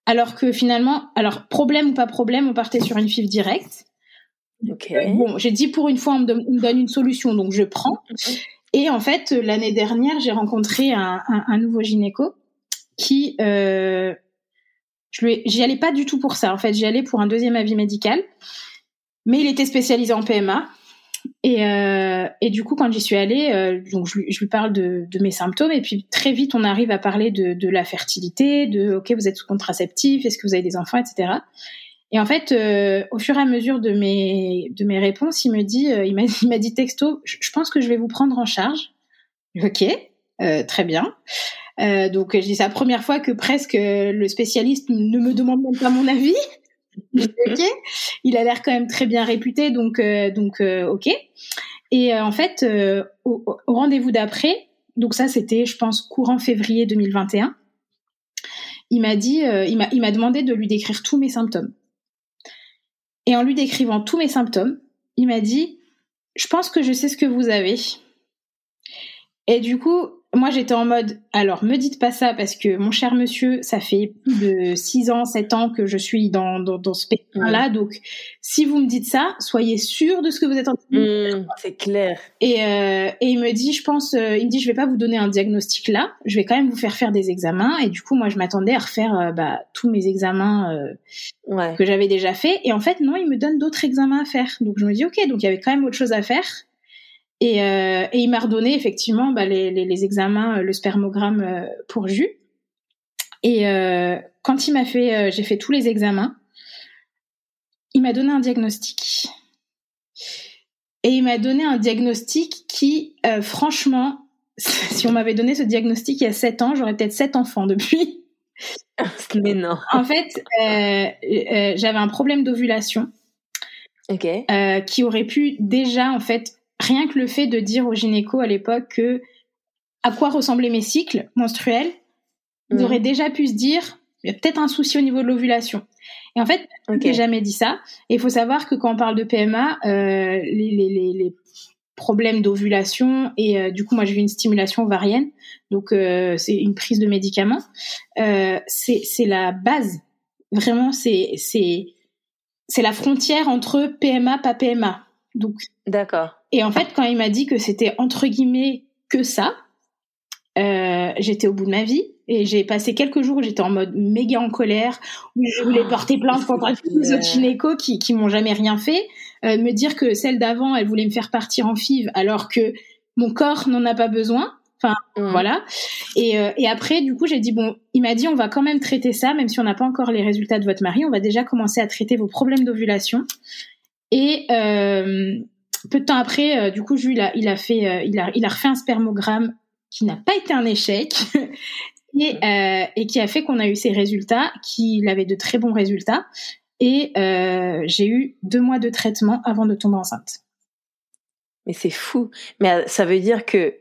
Alors que finalement, alors problème ou pas problème, on partait sur une FIV directe. Okay. bon, j'ai dit pour une fois on me, donne, une solution, donc je prends. Et en fait, l'année dernière, j'ai rencontré un, un, nouveau gynéco qui, euh, j'y allais pas du tout pour ça. En fait, j'y allais pour un deuxième avis médical, mais il était spécialisé en PMA. Et, euh, et du coup, quand j'y suis allée, euh, donc je je lui parle de, de, mes symptômes, et puis très vite, on arrive à parler de, de la fertilité, de OK, vous êtes sous contraceptif, est-ce que vous avez des enfants, etc. Et en fait, euh, au fur et à mesure de mes de mes réponses, il me dit, euh, il m'a il m'a dit texto, je pense que je vais vous prendre en charge. Ok, euh, très bien. Euh, donc je dis c'est la première fois que presque le spécialiste ne me demande même pas mon avis. ok, il a l'air quand même très bien réputé, donc donc ok. Et en fait, au, au rendez-vous d'après, donc ça c'était, je pense, courant février 2021 il m'a dit, il m'a, il m'a demandé de lui décrire tous mes symptômes. Et en lui décrivant tous mes symptômes, il m'a dit, je pense que je sais ce que vous avez. Et du coup, moi j'étais en mode alors me dites pas ça parce que mon cher monsieur ça fait plus de 6 ans 7 ans que je suis dans dans, dans ce pays là donc si vous me dites ça soyez sûr de ce que vous êtes en train de dire. Mmh, c'est clair. Et euh, et il me dit je pense euh, il me dit je vais pas vous donner un diagnostic là. Je vais quand même vous faire faire des examens. Et du coup moi je m'attendais à refaire euh, bah, tous mes examens ouais. que j'avais déjà fait. Et en fait non il me donne d'autres examens à faire. Donc je me dis ok donc il y avait quand même autre chose à faire et, euh, et il m'a redonné effectivement bah, les, les, les, examens, euh, le spermogramme euh, pour jus. Et euh, quand il m'a fait, j'ai fait tous les examens, il m'a donné un diagnostic. Et il m'a donné un diagnostic qui, franchement, si on m'avait donné ce diagnostic il y a 7 ans, j'aurais peut-être 7 enfants depuis. Mais non. En fait, j'avais un problème d'ovulation. Ok. qui aurait pu déjà, en fait, rien que le fait de dire au gynéco à l'époque que à quoi ressemblaient mes cycles menstruels, ils auraient déjà pu se dire il y a peut-être un souci au niveau de l'ovulation. Et en fait, okay. j'ai jamais dit ça. Et il faut savoir que quand on parle de PMA, euh, les, les, les, problèmes d'ovulation et euh, du coup, moi, j'ai eu une stimulation ovarienne, donc euh, c'est une prise de médicaments. C'est la base. Vraiment, c'est c'est c'est la frontière entre PMA pas PMA. Donc d'accord. Et en fait, quand il m'a dit que c'était entre guillemets que ça, euh, j'étais au bout de ma vie et j'ai passé quelques jours où j'étais en mode méga en colère où je voulais oh, porter plainte contre tous les autres gynécos qui qui m'ont jamais rien fait, euh, me dire que celle d'avant elle voulait me faire partir en FIV alors que mon corps n'en a pas besoin. Enfin mmh. voilà. Et, euh, et après du coup j'ai dit bon, il m'a dit on va quand même traiter ça même si on n'a pas encore les résultats de votre mari, on va déjà commencer à traiter vos problèmes d'ovulation. Et peu de temps après, euh, du coup, il a, il a fait, euh, il a, il a refait un spermogramme qui n'a pas été un échec et, euh, et qui a fait qu'on a eu ces résultats, qu'il avait de très bons résultats. Et j'ai eu deux mois de traitement avant de tomber enceinte. Mais c'est fou. Mais ça veut dire que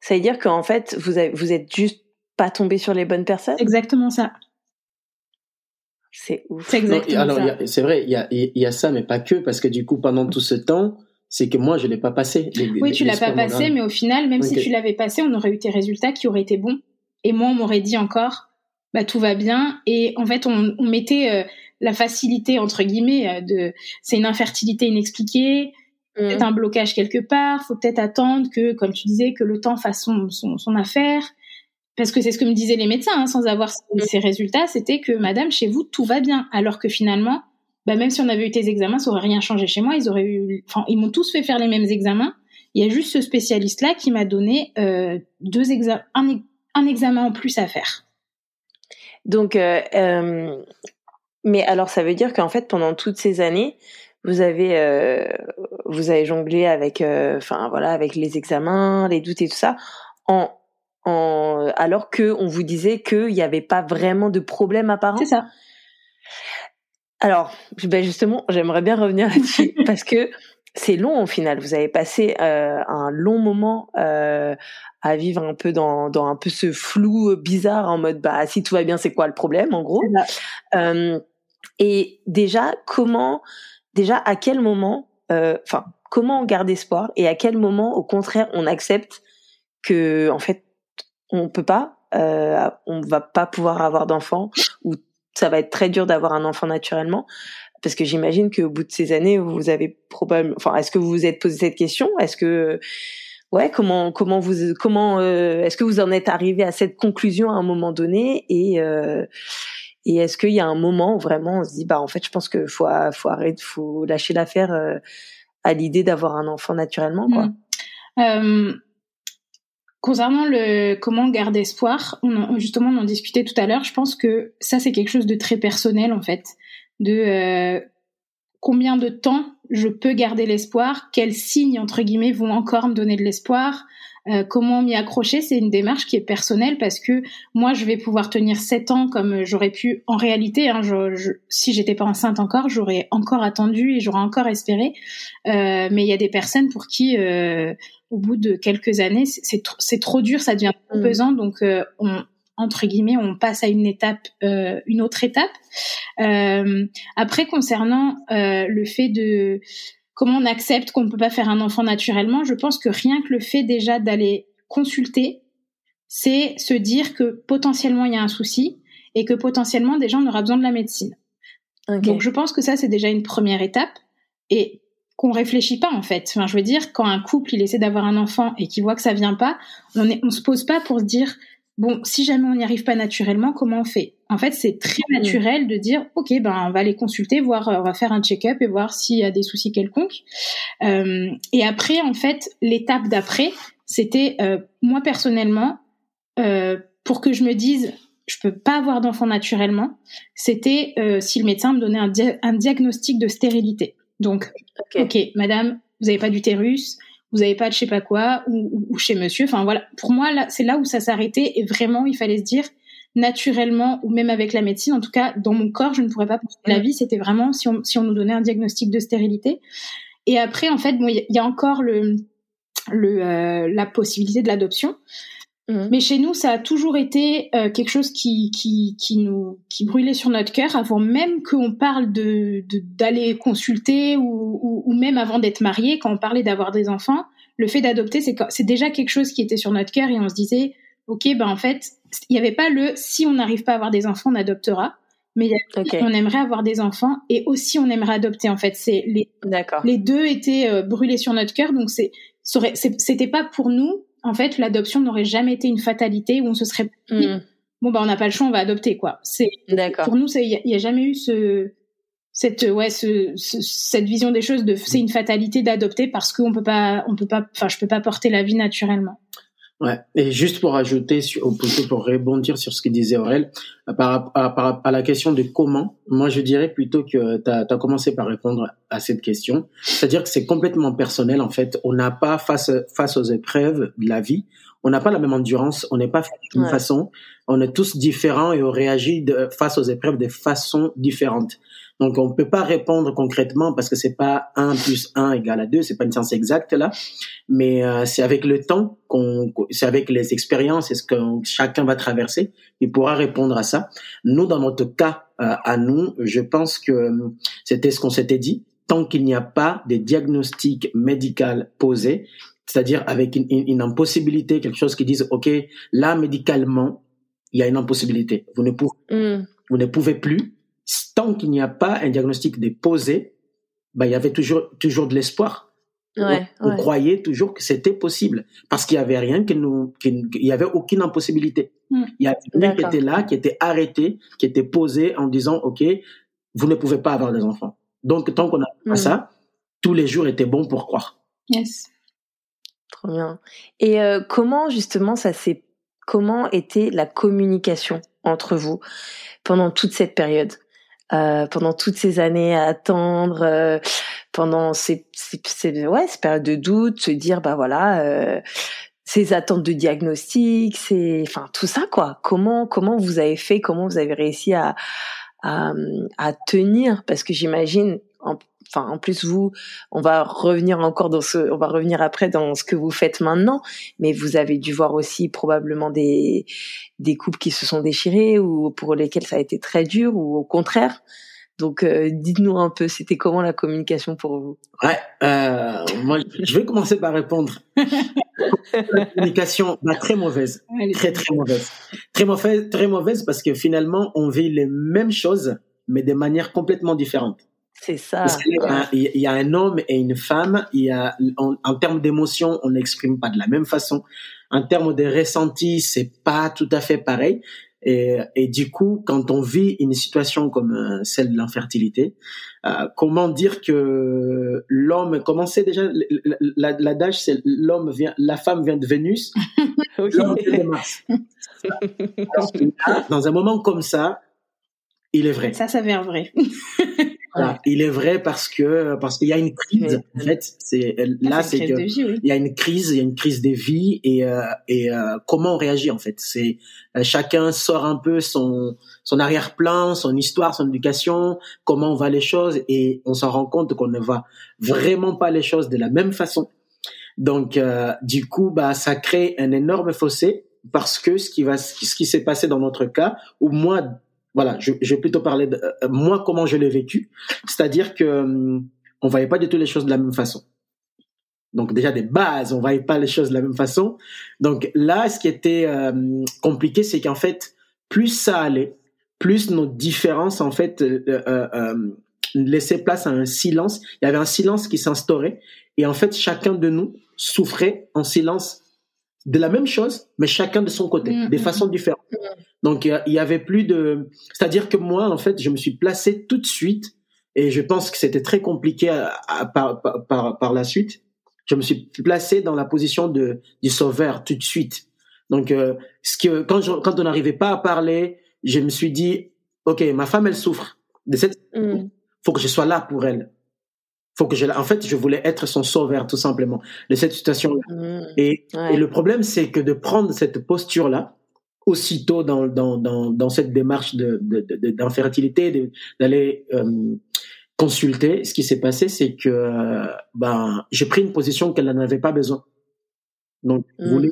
ça veut dire qu'en fait vous avez, vous êtes juste pas tombé sur les bonnes personnes? Exactement ça. C'est ouf. C'est exactement alors, C'est vrai, il y a, il y a ça, mais pas que, parce que du coup, pendant tout ce temps, c'est que moi, je l'ai pas passé. oui, tu l'as pas passé, mais au final, même si tu l'avais passé, on aurait eu tes résultats qui auraient été bons. Et moi, on m'aurait dit encore, bah tout va bien. Et en fait, on, on mettait euh, la facilité entre guillemets euh, de, c'est une infertilité inexpliquée, mmh. un blocage quelque part. Faut peut-être attendre que, comme tu disais, que le temps fasse son, son, affaire. Parce que c'est ce que me disaient les médecins, hein, sans avoir mmh. ces résultats, c'était que Madame, chez vous, tout va bien. Alors que finalement, bah, même si on avait eu tes examens, ça aurait rien changé chez moi. Ils auraient eu, enfin, ils m'ont tous fait faire les mêmes examens. Il y a juste ce spécialiste-là qui m'a donné euh, deux examens, un, examen en plus à faire. Donc, euh, euh, mais alors, ça veut dire qu'en fait, pendant toutes ces années, vous avez vous avez jonglé avec, enfin voilà, avec les examens, les doutes et tout ça, en en alors que on vous disait qu'il n'y avait pas vraiment de problème apparent? C'est ça. Alors, ben justement, j'aimerais bien revenir là-dessus parce que c'est long au final. Vous avez passé euh, un long moment euh, à vivre un peu dans, dans un peu ce flou bizarre en mode bah si tout va bien, c'est quoi le problème en gros? Euh, et déjà, comment, déjà à quel moment, euh, enfin, comment on garde espoir et à quel moment, au contraire, on accepte que en fait, on peut pas, euh, on va pas pouvoir avoir d'enfant ou ça va être très dur d'avoir un enfant naturellement parce que j'imagine qu'au bout de ces années vous avez probablement enfin est-ce que vous vous êtes posé cette question? Est-ce que ouais comment comment vous comment euh, est-ce que vous en êtes arrivé à cette conclusion à un moment donné? Et euh, et est-ce qu'il y a un moment où vraiment on se dit bah en fait je pense que faut faut arrêter faut lâcher l'affaire euh, à l'idée d'avoir un enfant naturellement quoi? Mmh. Concernant le comment garder espoir, on justement on en discutait tout à l'heure. Je pense que ça c'est quelque chose de très personnel en fait, de euh, combien de temps je peux garder l'espoir, quels signes entre guillemets vont encore me donner de l'espoir, euh, comment m'y accrocher, c'est une démarche qui est personnelle parce que moi, je vais pouvoir tenir sept ans comme j'aurais pu en réalité. Hein, je, je, si j'étais pas enceinte encore, j'aurais encore attendu et j'aurais encore espéré. Euh, mais il y a des personnes pour qui, euh, au bout de quelques années, c'est trop dur, ça devient trop mmh. pesant. Donc, euh, on, entre guillemets, on passe à une étape, euh, une autre étape. Euh, après, concernant le fait de comment on accepte qu'on ne peut pas faire un enfant naturellement, je pense que rien que le fait déjà d'aller consulter, c'est se dire que potentiellement il y a un souci et que potentiellement des gens aura besoin de la médecine. Donc je pense que ça c'est déjà une première étape et qu'on réfléchit pas en fait. Enfin, je veux dire, quand un couple il essaie d'avoir un enfant et qu'il voit que ça vient pas, on ne on se pose pas pour se dire bon, si jamais on n'y arrive pas naturellement, comment on fait? En fait, c'est très naturel de dire, ok, ben on va aller consulter, voir, euh, on va faire un check-up et voir s'il y a des soucis quelconques. Euh, et après, en fait, l'étape d'après, c'était euh, moi personnellement, euh, pour que je me dise, je peux pas avoir d'enfant naturellement, c'était euh, si le médecin me donnait un, un diagnostic de stérilité. Donc, ok, madame, vous n'avez pas d'utérus, vous n'avez pas de je sais pas quoi ou, ou, chez monsieur. Enfin voilà, pour moi là, c'est là où ça s'arrêtait et vraiment il fallait se dire naturellement ou même avec la médecine. En tout cas, dans mon corps, je ne pourrais pas porter la vie. C'était vraiment si on si on nous donnait un diagnostic de stérilité. Et après, en fait, bon, il y, a encore le le euh, la possibilité de l'adoption. Mm. Mais chez nous, ça a toujours été euh, quelque chose qui, qui, qui nous qui brûlait sur notre cœur avant même qu'on parle de d'aller consulter ou, ou, ou, même avant d'être marié, quand on parlait d'avoir des enfants, le fait d'adopter, c'est c'est déjà quelque chose qui était sur notre cœur et on se disait, ok, ben en fait, il n'y avait pas le si on n'arrive pas à avoir des enfants, on adoptera, mais on aimerait avoir des enfants et aussi on aimerait adopter. En fait, c'est les les deux étaient euh, brûlés sur notre cœur, donc c'est c'était pas pour nous en fait, l'adoption n'aurait jamais été une fatalité où on se serait dit, hmm. bon bah on n'a pas le choix, on va adopter quoi. C'est pour nous, il n'y a, jamais eu ce cette ouais ce, cette vision des choses de c'est une fatalité d'adopter parce qu'on peut pas on peut pas enfin je peux pas porter la vie naturellement. Ouais. Et juste pour ajouter, ou plutôt pour rebondir sur ce que disait Aurel, euh, par, par, à la question de comment, moi je dirais plutôt que tu as, commencé par répondre à cette question. C'est-à-dire que c'est complètement personnel en fait. On n'a pas face face aux épreuves de la vie, on n'a pas la même endurance, on n'est pas fait d'une façon. On est tous différents et on réagit de, face aux épreuves de façon différente. Donc on peut pas répondre concrètement parce que c'est pas 1 plus 1 égale à 2, c'est pas une science exacte là, mais euh, c'est avec le temps qu'on c'est avec les expériences et ce que chacun va traverser, il pourra répondre à ça. Nous dans notre cas euh, à nous, je pense que c'était ce qu'on s'était dit, tant qu'il n'y a pas de diagnostic médical posé, c'est-à-dire avec une, une, impossibilité, quelque chose qui dise OK, là médicalement, il y a une impossibilité. Vous ne pouvez, mm. vous ne pouvez plus tant qu'il n'y a pas un diagnostic déposé, bah, il y avait toujours, toujours de l'espoir. Ouais, on, croyait toujours que c'était possible parce qu'il y avait rien que nous, qu'il y avait aucune impossibilité. Hmm. Il y avait rien qui était là, qui était arrêté, qui était posé en disant OK, vous ne pouvez pas avoir des enfants. Donc tant qu'on n'a pas hmm. ça, tous les jours étaient bons pour croire. Yes. Trop bien. Et euh, comment justement ça s'est comment était la communication entre vous pendant toute cette période? Euh, pendant toutes ces années à attendre, euh, pendant ces, ces, ces, ouais, ces périodes de doute, se dire bah voilà, euh, ces attentes de diagnostic, c'est, enfin tout ça quoi. Comment comment vous avez fait, comment vous avez réussi à à, à tenir? Parce que j'imagine enfin en plus vous on va revenir encore dans ce on va revenir après dans ce que vous faites maintenant mais vous avez dû voir aussi probablement des des couples qui se sont déchirés ou pour lesquels ça a été très dur ou au contraire. Donc euh, dites-nous un peu c'était comment la communication pour vous? Ouais euh, moi je vais commencer par répondre. La communication bah, très mauvaise. Très très mauvaise. Très mauvaise très mauvaise parce que finalement on vit les mêmes choses mais de manière complètement différente c'est ça. il, y a, un homme et une femme. Il y a, en, termes d'émotion, on n'exprime pas de la même façon. En termes de ressenti, c'est pas tout à fait pareil. Et, et, du coup, quand on vit une situation comme euh, celle de l'infertilité, euh, comment dire que l'homme, comment c'est déjà l'adage, c'est l'homme vient, la femme vient de Vénus, l'homme vient de Mars. dans un moment comme ça, il est vrai. Ça s'avère vrai. Il est vrai parce que parce qu'il y a une crise. En fait, c'est là, c'est que il y a une crise, il y a une crise des vies et euh, et euh, comment on réagit en fait. C'est euh, chacun sort un peu son son arrière-plan, son histoire, son éducation, comment on va les choses et on s'en rend compte qu'on ne va vraiment pas les choses de la même façon. Donc du coup, bah ça crée un énorme fossé parce que ce qui va ce qui s'est passé dans notre cas ou moi voilà, je, je, vais plutôt parler de euh, moi comment je l'ai vécu, c'est-à-dire que euh, on voyait pas du tout les choses de la même façon. Donc déjà des bases, on voyait pas les choses de la même façon. Donc là, ce qui était euh, compliqué, c'est qu'en fait, plus ça allait, plus nos différences en fait laissaient place à un silence. Il y avait un silence qui s'instaurait et en fait, chacun de nous souffrait en silence de la même chose, mais chacun de son côté, mm, des mm, façons mm. différentes. Donc il y avait plus de, c'est-à-dire que moi en fait je me suis placé tout de suite et je pense que c'était très compliqué à, par, par, par la suite. Je me suis placé dans la position de du sauveur tout de suite. Donc euh, ce que quand je, quand on n'arrivait pas à parler, je me suis dit ok ma femme elle souffre de cette, faut que je sois là pour elle faut que je en fait je voulais être son sauveur tout simplement de cette situation là mmh. et, et, le problème c'est que de prendre cette posture là aussitôt dans dans dans, dans cette démarche de d'infertilité de, d'aller euh, consulter ce qui s'est passé c'est que ben j'ai pris une position qu'elle n'avait pas besoin donc mmh,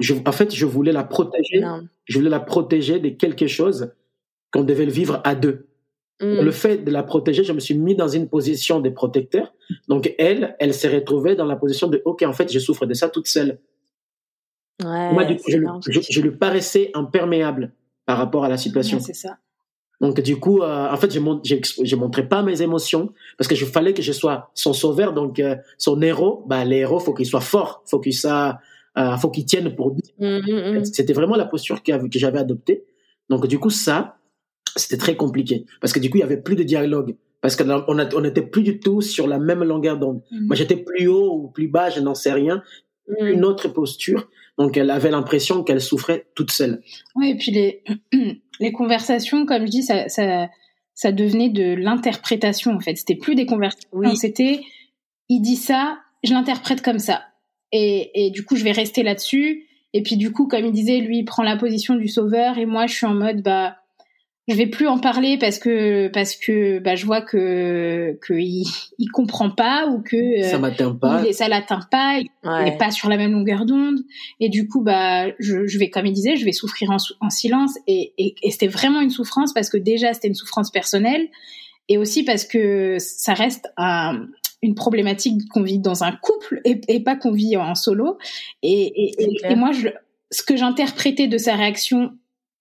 je, en fait je voulais la protéger je voulais la protéger de quelque chose qu'on devait le vivre à deux Mm. Le fait de la protéger, je me suis mis dans une position de protecteur. Donc elle, elle s'est retrouvée dans la position de OK, en fait, je souffre de ça toute seule. Ouais, Moi, du coup, je, lui paraissais imperméable par rapport à la situation. c'est ça. Donc du coup, euh, en fait, je ne montrais pas mes émotions parce que je fallait que je sois son sauveur, donc euh, son héros. Bah, les héros, faut qu'il soit fort, faut euh, faut qu'il tienne pour. Mm, mm, C'était vraiment la posture que, que j'avais adoptée. Donc du coup, ça, c'était très compliqué parce que du coup il y avait plus de dialogue parce que on on n'était plus du tout sur la même longueur d'onde. Mm. Moi j'étais plus haut ou plus bas, je n'en sais rien. Une autre posture. Donc elle avait l'impression qu'elle souffrait toute seule. Oui, et puis les les conversations, comme je dis, ça ça, ça devenait de l'interprétation en fait. C'était plus des conversations. Oui. C'était il dit ça, je l'interprète comme ça. Et, et du coup je vais rester là-dessus. Et puis du coup, comme il disait, lui il prend la position du sauveur et moi je suis en mode bah je vais plus en parler parce que parce que bah, je vois que que il, il comprend pas ou que ça m'atteint pas, il, ça l'atteint pas, il n'est pas sur la même longueur d'onde. Et du coup bah je, je vais comme il disait, je vais souffrir en, en silence. Et, et, et c'était vraiment une souffrance parce que déjà c'était une souffrance personnelle. Et aussi parce que ça reste un, une problématique qu'on vit dans un couple et, et pas qu'on vit en solo. Et, et, et moi je ce que j'interprétais de sa réaction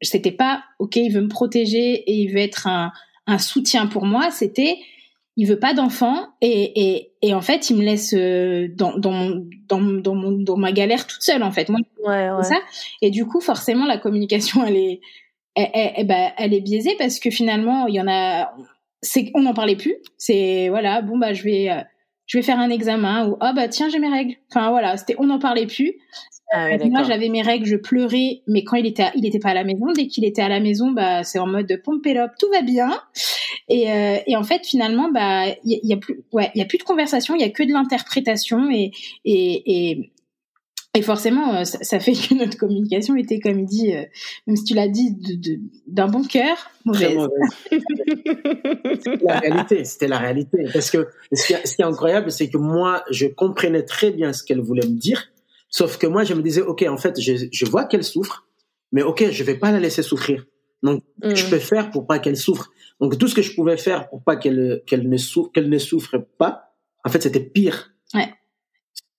c'était pas ok il veut me protéger et il veut être un, un soutien pour moi c'était il veut pas d'enfant et, et, et en fait il me laisse euh, dans dans dans dans, mon, dans ma galère toute seule en fait. Moi ouais, ouais. ça. Et du coup forcément la communication elle est elle, elle, bah, elle est biaisée parce que finalement il y en a c'est on n'en parlait plus. C'est voilà bon bah je vais euh, je vais faire un examen ou ah bah tiens j'ai mes règles. Enfin voilà c'était on n'en parlait plus ah moi, j'avais mes règles, je pleurais, mais quand il était, à, il était pas à la maison. Dès qu'il était à la maison, bah, c'est en mode pompe tout va bien. Et, euh, et en fait, finalement, bah, il y, y, a plus, ouais, il y a plus de conversation, il y a que de l'interprétation et, et, et, et forcément, euh, ça, ça, fait que notre communication était, comme il dit, euh, même si tu l'as dit, d'un bon cœur, mauvaise. c'était la réalité, c'était la réalité. Parce que ce qui, ce qui est incroyable, c'est que moi, je comprenais très bien ce qu'elle voulait me dire Sauf que moi, je me disais, OK, en fait, je, je vois qu'elle souffre, mais OK, je vais pas la laisser souffrir. Donc, mmh. je peux faire pour pas qu'elle souffre. Donc, tout ce que je pouvais faire pour pas qu'elle qu'elle ne souffre qu'elle ne souffre pas, en fait, c'était pire. Ouais.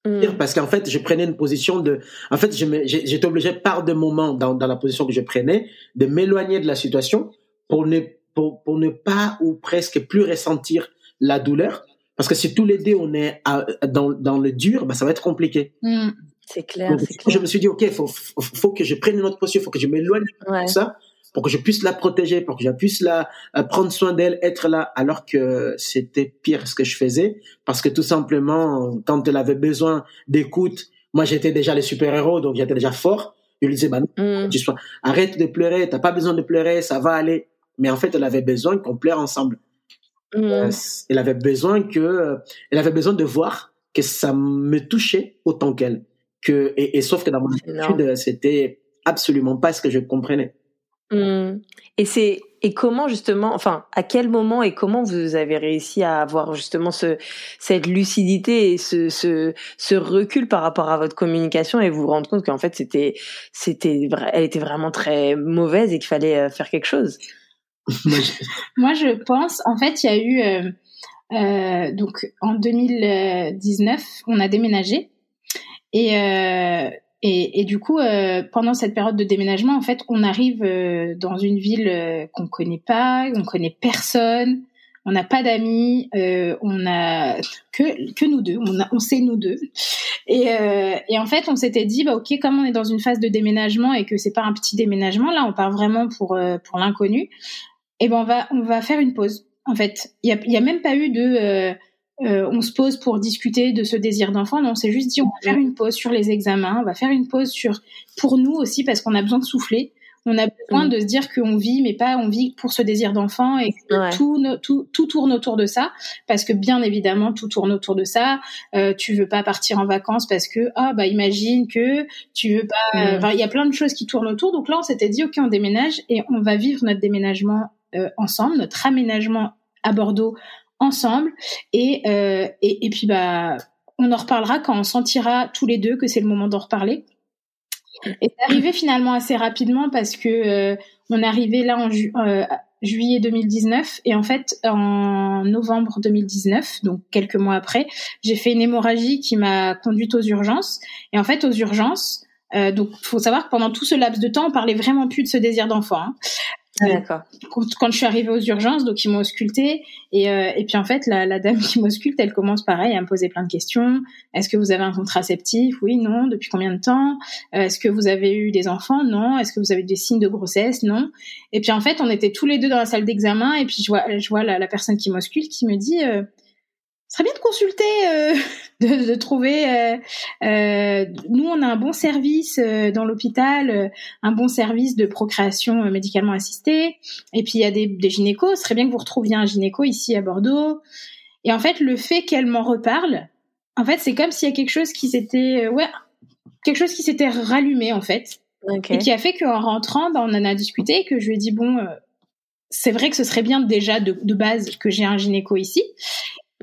Pire parce qu'en fait, je prenais une position de. En fait, j'étais obligé par de moments dans, dans la position que je prenais de m'éloigner de la situation pour ne pour, pour ne pas ou presque plus ressentir la douleur. Parce que si tous les deux on est à, dans, dans le dur, bah, ça va être compliqué. Mmh. C'est clair, Donc, clair, Je me suis dit, OK, faut, faut, faut que je prenne une autre posture, faut que je m'éloigne ouais. de ça, pour que je puisse la protéger, pour que je puisse la prendre soin d'elle, être là, alors que c'était pire ce que je faisais, parce que tout simplement, quand elle avait besoin d'écoute, moi j'étais déjà le super-héros, donc j'étais déjà fort. Je lui disais, bah non, mm. tu sois, arrête de pleurer, t'as pas besoin de pleurer, ça va aller. Mais en fait, elle avait besoin qu'on pleure ensemble. Mm. Elle avait besoin que, elle avait besoin de voir que ça me touchait autant qu'elle que et, et, sauf que dans mon attitude c'était absolument pas ce que je comprenais. Mmh. et c'est et comment justement enfin à quel moment et comment vous avez réussi à avoir justement ce cette lucidité et ce ce, ce recul par rapport à votre communication et vous vous rendre compte qu'en fait c'était c'était elle était vraiment très mauvaise et qu'il fallait faire quelque chose? Moi je pense en fait il y a eu euh, euh, donc en 2019 on a déménagé et, euh, et, et, du coup, euh, pendant cette période de déménagement, en fait, on arrive euh, dans une ville euh, qu'on connaît pas, on connaît personne, on n'a pas d'amis, euh, on a que que nous deux, on, a, on sait nous deux. Et, euh, et en fait, on s'était dit, bah ok, comme on est dans une phase de déménagement et que c'est pas un petit déménagement, là, on part vraiment pour pour l'inconnu. Et eh ben on va on va faire une pause. En fait, il y a, y a même pas eu de euh, on se pose pour discuter de ce désir d'enfant. Non, on s'est juste dit on va faire une pause sur les examens, on va faire une pause sur pour nous aussi parce qu'on a besoin de souffler. On a besoin mmh. de se dire qu'on vit, mais pas on vit pour ce désir d'enfant et que ouais. tout, tout, tout tourne autour de ça. Parce que bien évidemment, tout tourne autour de ça. Euh, tu veux pas partir en vacances parce que ah bah imagine que tu veux pas. Il mmh. y a plein de choses qui tournent autour. Donc là, on s'était dit ok, on déménage et on va vivre notre déménagement euh, ensemble, notre aménagement à Bordeaux ensemble et, euh, et, et puis bah on en reparlera quand on sentira tous les deux que c'est le moment d'en reparler. Et c'est arrivé finalement assez rapidement parce que euh, on arrivé là en ju euh, juillet 2019 et en fait en novembre 2019, donc quelques mois après, j'ai fait une hémorragie qui m'a conduite aux urgences. Et en fait aux urgences, euh, donc faut savoir que pendant tout ce laps de temps, on parlait vraiment plus de ce désir d'enfant. Hein. D'accord. Quand, quand, je suis arrivée aux urgences, donc ils m'ont ausculté et, euh, et puis en fait la, la dame qui m'ausculte, elle commence pareil à me poser plein de questions. Est-ce que vous avez un contraceptif? Oui, non. Depuis combien de temps? Euh, Est-ce que vous avez eu des enfants? Non. Est-ce que vous avez des signes de grossesse? Non. Et puis en fait, on était tous les deux dans la salle d'examen et puis je vois, je vois la, la personne qui m'ausculte qui me dit euh, ce serait bien de consulter, euh, de, de, trouver. Euh, euh, nous, on a un bon service euh, dans l'hôpital, euh, un bon service de procréation euh, médicalement assistée. Et puis il y a des, des gynécos. Ce serait bien que vous retrouviez un gynéco ici à Bordeaux. Et en fait, le fait qu'elle m'en reparle, en fait, c'est comme s'il y a quelque chose qui s'était, ouais, quelque chose qui s'était rallumé en fait, okay. et qui a fait qu'en rentrant, ben, on en a discuté, et que je lui ai dit bon c'est vrai que ce serait bien déjà de, de base que j'ai un gynéco ici.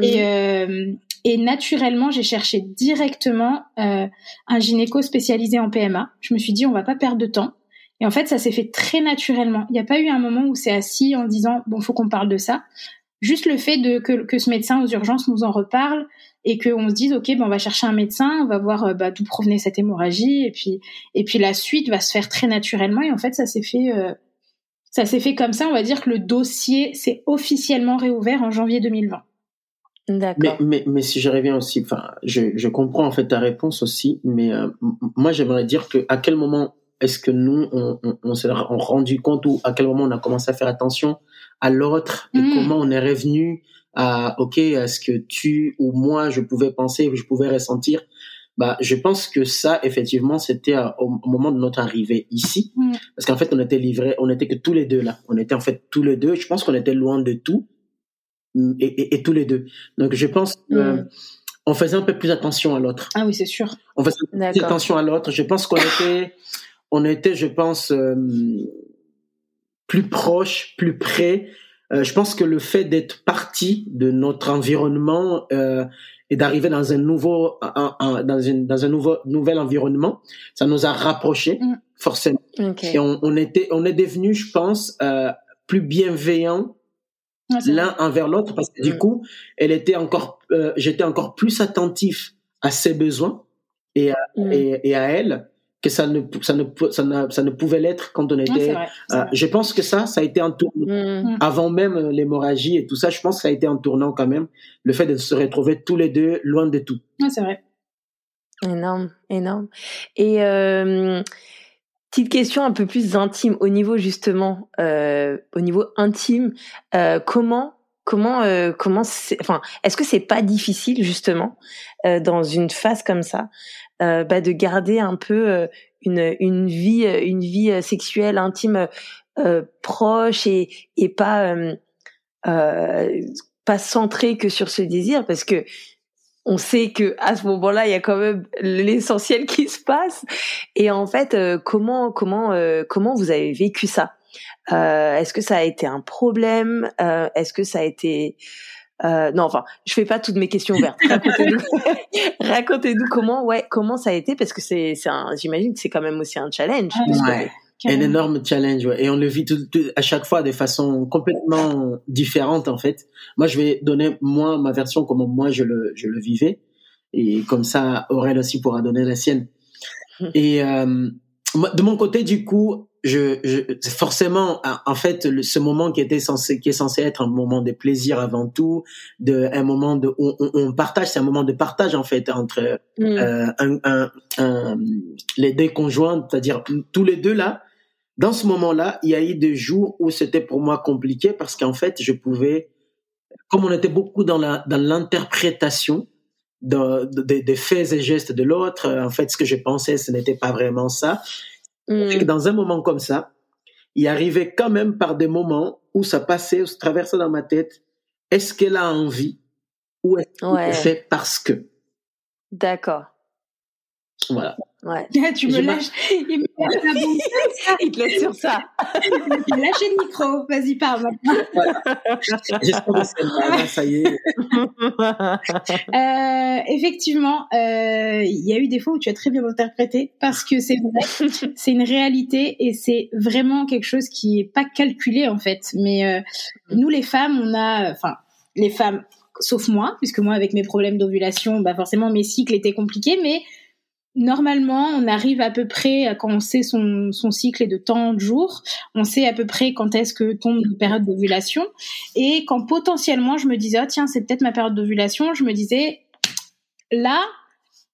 Et, mhm. euh, et naturellement, j'ai cherché directement euh, un gynéco spécialisé en PMA. Je me suis dit, on va pas perdre de temps. Et en fait, ça s'est fait très naturellement. Il n'y a pas eu un moment où c'est assis en disant, bon, faut qu'on parle de ça. Juste le fait de que, que ce médecin aux urgences nous en reparle et qu'on se dise, ok, ben on va chercher un médecin, on va voir euh, bah, d'où provenait cette hémorragie, et puis et puis la suite va se faire très naturellement. Et en fait, ça s'est fait euh, ça s'est fait comme ça, on va dire que le dossier s'est officiellement réouvert en janvier 2020. D'accord. Mais, mais, mais, si je reviens aussi, enfin, je, je comprends en fait ta réponse aussi, mais euh, moi j'aimerais dire que à quel moment est-ce que nous on, on, on s'est rendu compte ou à quel moment on a commencé à faire attention à l'autre et mm. comment on est revenu à ok est-ce que tu ou moi je pouvais penser je pouvais ressentir? Bah, je pense que ça, effectivement, c'était au, moment de notre arrivée ici, mm. parce qu'en fait, on était livrés, on était que tous les deux là. On était en fait tous les deux. Je pense qu'on était loin de tout, et, et, et, tous les deux. Donc, je pense mm. on faisait un peu plus attention à l'autre. Ah oui, c'est sûr. On faisait plus attention à l'autre. Je pense qu'on était, on était, je pense, euh, plus proche, plus près. Euh, je pense que le fait d'être parti de notre environnement euh, et d'arriver dans un nouveau dans, une, dans un nouveau nouvel environnement, ça nous a rapprochés mm. forcément. Et on, on, était on est devenu, je pense, plus bienveillants l'un envers l'autre parce que du coup, elle était encore, euh, j'étais encore plus attentif à ses besoins et à, mm. et, et à elle que ça ne ça ne ça ne, ça ne pouvait l'être quand on était. Euh, je pense que ça, ça a été un tournant mm. Mm. avant même l'hémorragie et tout ça. Je pense que ça a été un tournant quand même. Le fait de se retrouver tous les deux loin de tout. c'est vrai. Énorme, énorme. Et euh, petite question un peu plus intime au niveau justement, euh, au niveau intime, euh, comment comment euh, comment enfin est-ce que c'est pas difficile justement euh, dans une phase comme ça euh, bah, de garder un peu euh, une, une vie une vie sexuelle intime proche et et pas pas centré que sur ce désir? Parce que on sait que à ce moment-là il y a quand même l'essentiel qui se passe et en fait comment comment comment vous avez vécu ça? Est-ce que ça a été un problème? Est-ce que ça a été euh, non, enfin, je fais pas toutes mes questions ouvertes. Racontez-nous, racontez-nous comment, ouais, comment ça a été parce que c'est, c'est un, j'imagine que c'est quand même aussi un challenge. Ouais. Un énorme challenge, ouais. Et on le vit tout, à chaque fois de façon complètement différente, en fait. Moi, je vais donner, moi, ma version, comment moi je le, je le vivais. Et comme ça, Aurèle aussi pourra donner la sienne. Et, euh, de mon côté, du coup, je, je, forcément, en fait, ce moment qui était censé, qui est censé être un moment de plaisir avant tout, de un moment de, on, on partage, c'est un moment de partage en fait entre mm. euh, un, un, un, les deux conjoints, c'est-à-dire tous les deux là. Dans ce moment-là, il y a eu des jours où c'était pour moi compliqué parce qu'en fait, je pouvais, comme on était beaucoup dans la dans l'interprétation de, de, des faits et gestes de l'autre, en fait, ce que je pensais, ce n'était pas vraiment ça. Mm. Dans un moment comme ça, il arrivait quand même par des moments où ça passait, où ça traversait dans ma tête. Est-ce qu'elle a envie ou est-ce qu'elle fait parce que? D'accord. Voilà. Ouais. tu me lâches. Il me lâche la bombe. Il te laisse sur ça. Il lâche le micro. Vas-y, parle Voilà. ça y est. Euh, effectivement, euh, il y a eu des fois où tu as très bien interprété parce que c'est vrai, c'est une réalité et c'est vraiment quelque chose qui est pas calculé en fait. Mais euh, nous, les femmes, on a, enfin, les femmes, sauf moi, puisque moi, avec mes problèmes d'ovulation, bah forcément mes cycles étaient compliqués, mais normalement, on arrive à peu près, quand on sait son, son cycle est de tant de jours, on sait à peu près quand est-ce que tombe une période d'ovulation. Et quand potentiellement, je me disais, oh, tiens, c'est peut-être ma période d'ovulation, je me disais, là,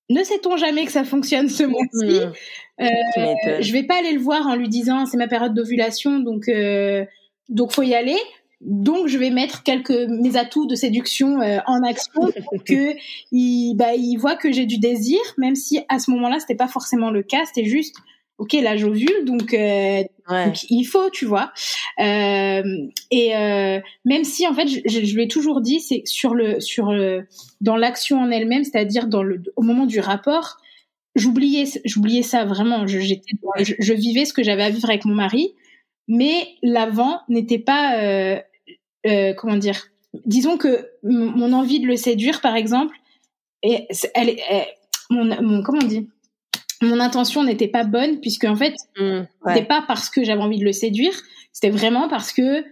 ne sait-on jamais que ça fonctionne ce mois-ci? Mmh. euh, Je vais pas aller le voir en lui disant, c'est ma période d'ovulation, donc euh, donc faut y aller. Donc, je vais mettre quelques mes atouts de séduction euh, en action pour que il, bah, il voit que j'ai du désir, même si à ce moment-là, c'était pas forcément le cas. C'était juste, ok, là j'ovule, donc, euh, donc il faut, tu vois. Euh, et euh, même si en fait, je, je, l'ai toujours dit, c'est sur le sur le dans l'action en elle-même, c'est-à-dire dans le au moment du rapport, j'oubliais j'oubliais ça vraiment. Je, j'étais, je, je vivais ce que j'avais à vivre avec mon mari mais l'avant n'était pas, euh, euh, comment dire, disons que mon envie de le séduire, par exemple, et elle, est mon, comment on dit, mon intention n'était pas bonne puisque en fait, mmh, c'était pas parce que j'avais envie de le séduire, c'était vraiment parce que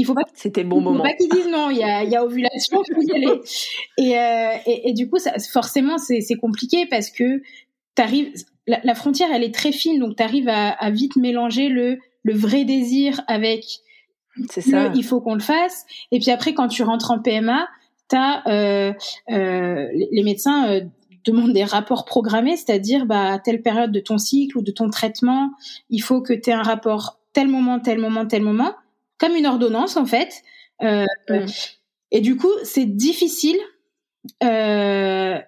il faut pas c'était bon moment. Il faut pas qu'ils disent non, il y a, y a ovulation, il faut y aller. Et, euh, et, et, du coup, ça, forcément, c'est compliqué parce que t'arrives, la, la frontière, elle est très fine, donc tu arrives à, à, vite mélanger le, le vrai désir avec c'est ça. il faut qu'on le fasse. Et puis après, quand tu rentres en PMA, t'as euh, euh, les médecins euh, demandent des rapports programmés, c'est-à-dire bah à telle période de ton cycle ou de ton traitement, il faut que tu aies un rapport tel moment, tel moment, tel moment comme une ordonnance en fait. Euh, mm. Et du coup, c'est difficile euh,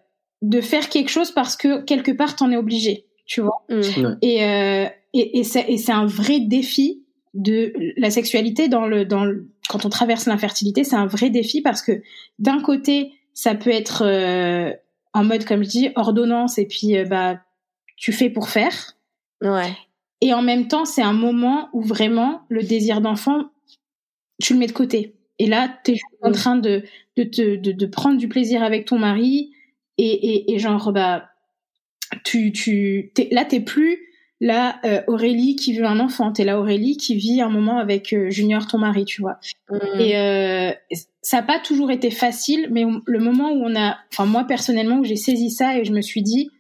de faire quelque chose parce que quelque part t'en es obligé, tu vois. Mm. Et, euh, et, et c'est un vrai défi de la sexualité dans le dans le, quand on traverse l'infertilité, c'est un vrai défi parce que d'un côté, ça peut être euh, en mode comme je dis ordonnance et puis euh, bah tu fais pour faire. Ouais. Et en même temps, c'est un moment où vraiment le désir d'enfant tu le mets de côté. Et là, tu es en train de, de, de, de, prendre du plaisir avec ton mari et, et, et genre, bah, tu, tu, es, là, t'es plus la euh, Aurélie qui veut un enfant, t'es la Aurélie qui vit un moment avec euh, Junior, ton mari, tu vois. Mmh. Et euh, ça n'a pas toujours été facile, mais le moment où on a, enfin moi personnellement, où j'ai saisi ça et je me suis dit,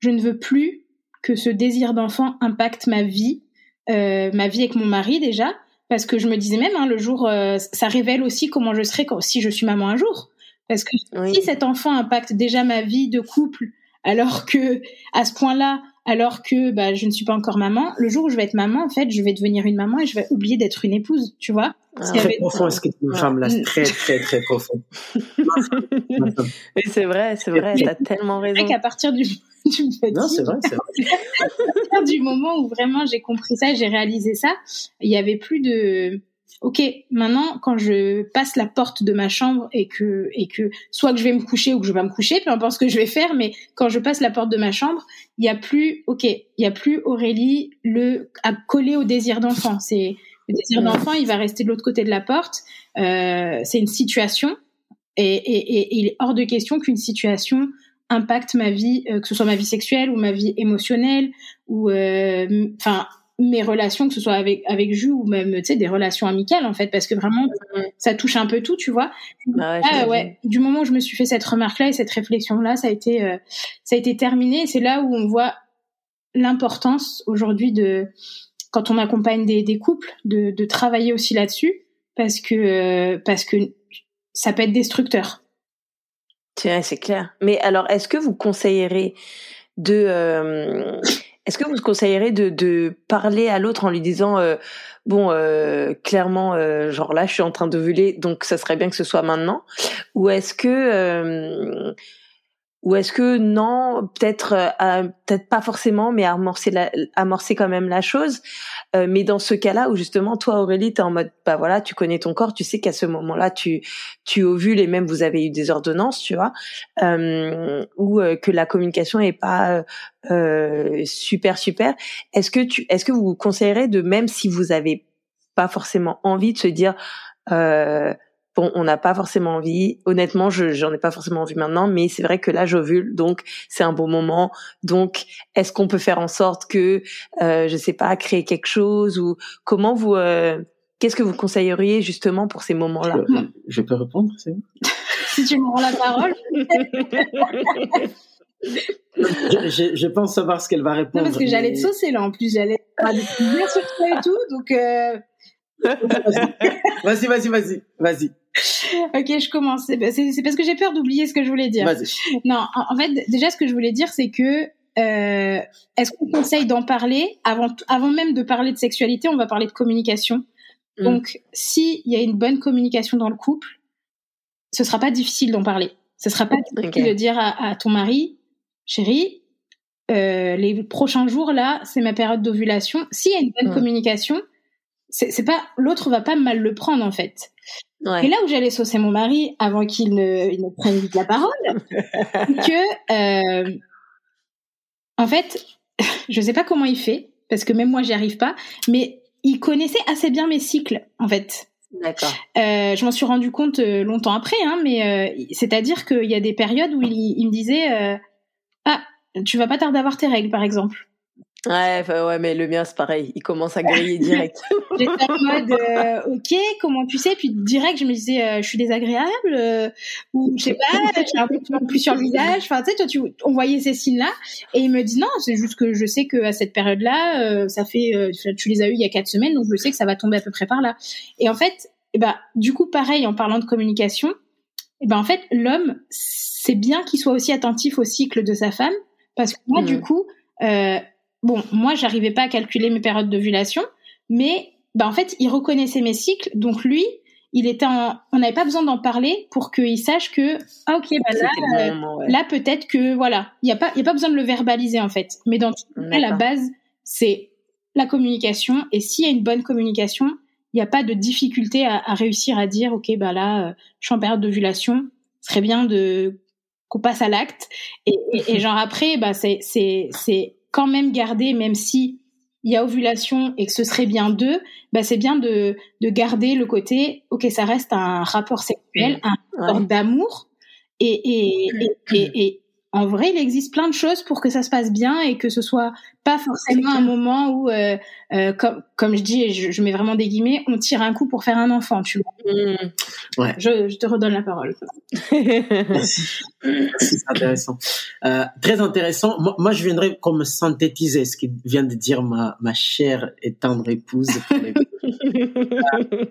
je ne veux plus que ce désir d'enfant impacte ma vie, ma vie avec mon mari déjà, parce que je me disais même hein, le jour, euh, ça révèle aussi comment je serai quand, si je suis maman un jour. Parce que si cet enfant impacte déjà ma vie de couple, alors que à ce point-là, alors que bah, je ne suis pas encore maman, le jour où je vais être maman, en fait, je vais devenir une maman et je vais oublier d'être une épouse, tu vois. Ah. C'est très profond, ce que une femme là, c'est très très très profond? Mais c'est vrai, c'est vrai, t'as tellement raison. qu'à partir du du non, c'est vrai, c'est vrai. à partir du moment où vraiment j'ai compris ça, j'ai réalisé ça, il y avait plus de ok, maintenant quand je passe la porte de ma chambre et que et que soit que je vais me coucher ou que je vais me coucher, peu importe ce que je vais faire, mais quand je passe la porte de ma chambre, il y a plus ok, il y a plus Aurélie le à coller au désir d'enfant. C'est le désir d'enfant, il va rester de l'autre côté de la porte. Euh, c'est une situation et, et, et, il est hors de question qu'une situation impacte ma vie, euh, que ce soit ma vie sexuelle ou ma vie émotionnelle ou euh, enfin mes relations, que ce soit avec avec Ju ou même tu sais des relations amicales en fait, parce que vraiment ça touche un peu tout, tu vois. Bah ah, ouais, Du moment où je me suis fait cette remarque là et cette réflexion là, ça a été euh, ça a été terminé. C'est là où on voit l'importance aujourd'hui de quand on accompagne des, des couples de, de travailler aussi là-dessus parce que euh, parce que ça peut être destructeur. C'est clair. Mais alors, est-ce que vous conseillerez de euh, est-ce que vous conseillerez de, parler à l'autre en lui disant euh, bon euh, clairement euh, genre là je suis en train de voler donc ça serait bien que ce soit maintenant? Ou est-ce que ou est-ce que non, peut-être euh, peut-être pas forcément, mais amorcer la, amorcer quand même la chose. Euh, mais dans ce cas-là où justement toi Aurélie, t'es en mode bah voilà, tu connais ton corps, tu sais qu'à ce moment-là tu tu ovules et même vous avez eu des ordonnances, tu vois, euh, ou euh, que la communication est pas super super. Est-ce que tu est-ce que vous conseillerez de même si vous avez pas forcément envie de se dire euh, bon, on n'a pas forcément envie. Honnêtement, je j'en ai pas forcément envie maintenant, mais c'est vrai que là j'ovule, donc c'est un bon moment. Donc, est-ce qu'on peut faire en sorte que, euh, je sais pas, créer quelque chose ou comment vous, euh, qu'est-ce que vous conseilleriez justement pour ces moments-là? Je, peux répondre, c'est Si tu me rends la parole. je, je, pense savoir ce qu'elle va répondre. Non, parce que j'allais te saucer là en plus, j'allais dire sur toi et tout, donc. Euh... vas-y, vas-y, vas-y, vas-y. ok, je commence. C'est parce que j'ai peur d'oublier ce que je voulais dire. Non, en, fait, déjà, ce que je voulais dire, c'est que euh, est-ce qu'on conseille d'en parler avant, avant même de parler de sexualité On va parler de communication. Mm. Donc, s'il y a une bonne communication dans le couple, ce sera pas difficile d'en parler. Ce sera pas difficile de dire à, ton mari, chérie, euh, les prochains jours là, c'est ma période d'ovulation. S'il y a une bonne mm. communication, c'est pas l'autre va pas mal le prendre en fait. Et là où j'allais saucer mon mari avant qu'il ne, il ne prenne vite la parole, que euh, en fait, je sais pas comment il fait parce que même moi j'y arrive pas, mais il connaissait assez bien mes cycles, en fait. D'accord. Euh, je m'en suis rendu compte euh, longtemps après, hein, mais euh, c'est-à-dire qu'il y a des périodes où il, il me disait euh, Ah, tu vas pas tarder à avoir tes règles, par exemple. Ouais, ouais, mais le mien c'est pareil, il commence à griller direct. J'étais en mode euh, ok, comment tu sais? Puis direct je me disais euh, je suis désagréable euh, ou je sais pas, j'ai un peu plus sur le visage. Enfin tu sais, toi tu on voyait ces signes là et il me dit non, c'est juste que je sais que à cette période là, ça fait tu les as eu il y a quatre semaines donc je sais que ça va tomber à peu près par là. Et en fait, eh ben du coup pareil en parlant de communication, eh ben en fait l'homme c'est bien qu'il soit aussi attentif au cycle de sa femme parce que moi du coup euh, bon, moi, j'arrivais pas à calculer mes périodes d'ovulation, mais bah, en fait, il reconnaissait mes cycles. Donc lui, il était en... on n'avait pas besoin d'en parler pour qu'il sache que ah ok bah là, euh, là peut-être que voilà il y a pas il y a pas besoin de le verbaliser en fait. Mais dans la base c'est la communication. Et s'il y a une bonne communication il n'y a pas de difficulté à, à, réussir à dire ok bah là euh, je suis en période d'ovulation ce serait bien de qu'on passe à l'acte. Et, et, et, genre après bah c'est quand même garder, même si il y a ovulation et que ce serait bien deux, bah c'est bien de, de garder le côté, ok, ça reste un rapport sexuel, un rapport d'amour, et, et, et, et, en vrai, il existe plein de choses pour que ça se passe bien et que ce soit pas forcément un moment où, euh, euh, comme, comme je dis, et je, je, mets vraiment des guillemets, on tire un coup pour faire un enfant, tu vois. Mmh. Ouais. Je, je, te redonne la parole. Merci. C'est intéressant. Euh, très intéressant. Moi, moi, je viendrais comme synthétiser ce que vient de dire ma, ma chère et tendre épouse. Pour, les...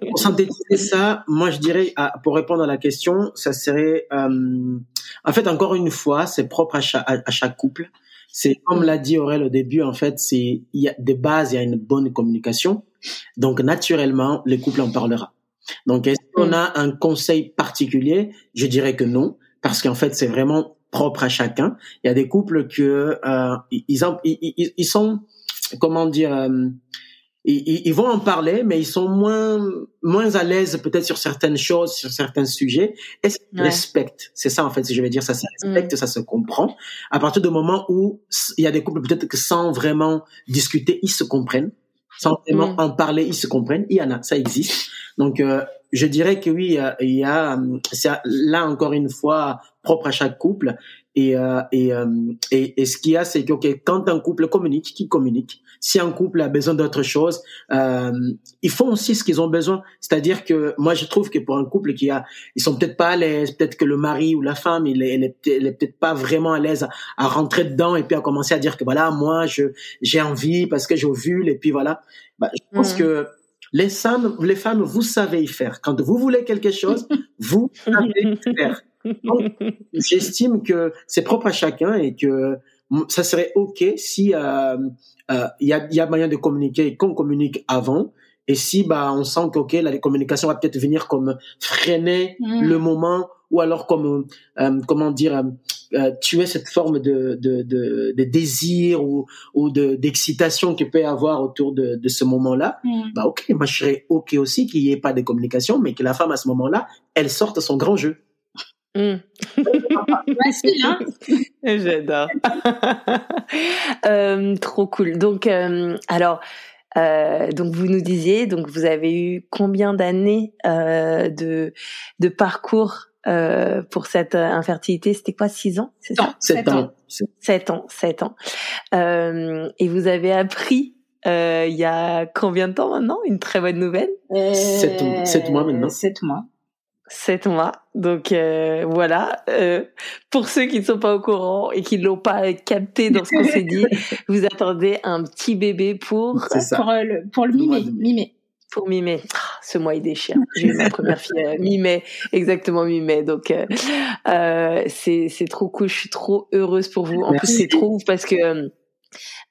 pour synthétiser ça, moi, je dirais, pour répondre à la question, ça serait, euh, en fait, encore une fois, c'est propre à chaque, à, chaque couple. C'est comme l'a dit Aurel au début, en fait, c'est il y a de base, il y a une bonne communication. Donc naturellement, le couple en parlera. Donc est-ce qu'on a un conseil particulier? Je dirais que non, parce qu'en fait, c'est vraiment propre à chacun. Il y a des couples que euh, ils, ont, ils, ils, sont comment dire euh, ils, ils, vont en parler, mais ils sont moins moins à l'aise peut-être sur certaines choses, sur certains sujets. Qu'ils ouais. respectent? C'est ça en fait, si je vais dire ça, ça respecte, mm. ça se comprend. À partir du moment où il y a des couples peut-être que sans vraiment discuter, ils se comprennent, sans vraiment mm. en parler, ils se comprennent. Il y en a, ça existe. Donc euh, je dirais que oui, il y a, c'est là encore une fois propre à chaque couple. Et, euh, et, euh, et, et, ce qu'il y a, c'est que okay, quand un couple communique, qui communique Si un couple a besoin d'autre chose, euh, ils font aussi ce qu'ils ont besoin. C'est-à-dire que moi, je trouve que pour un couple qui a, ils sont peut-être pas à l'aise, peut-être que le mari ou la femme, il est, elle est, peut-être pas vraiment à l'aise à, à, rentrer dedans et puis à commencer à dire que voilà, moi, je j'ai envie parce que j'ai vu et puis voilà. Bah, je pense mmh. que les femmes, les femmes, vous savez y faire. Quand vous voulez quelque chose, vous savez y faire. J'estime que c'est propre à chacun et que ça serait ok si euh, euh, y, a, y a moyen de communiquer qu'on communique avant et si bah on sent que ok la communication va peut-être venir comme freiner mmh. le moment ou alors comme euh, comment dire euh, tuer cette forme de, de, de, de désir ou, ou de d'excitation qu'il peut y avoir autour de, de ce moment-là, mmh. bah ok, moi je serais ok aussi qu'il n'y ait pas de communication, mais que la femme à ce moment-là, elle sorte son grand jeu. Mmh. Facile, hein J'adore. euh, trop cool. Donc, euh, alors, euh, donc vous nous disiez, donc vous avez eu combien d'années euh, de de parcours euh, pour cette infertilité? C'était quoi, six ans C'est ça? Sept ans. Sept ans, sept ans. Euh, et vous avez appris euh, il y a combien de temps maintenant? Une très bonne nouvelle? Sept, sept mois maintenant. Sept mois. Sept mois. Donc euh, voilà. Euh, pour ceux qui ne sont pas au courant et qui ne l'ont pas capté dans ce qu'on s'est dit, vous attendez un petit bébé pour pour euh, le pour le mi-mai. Mi pour mi-mai. Oh, ce mois il déchire. J'ai eu ma première fille euh, mi-mai, exactement mi-mai. Donc euh, c'est c'est trop cool. Je suis trop heureuse pour vous. En Merci. plus c'est trop ouf parce que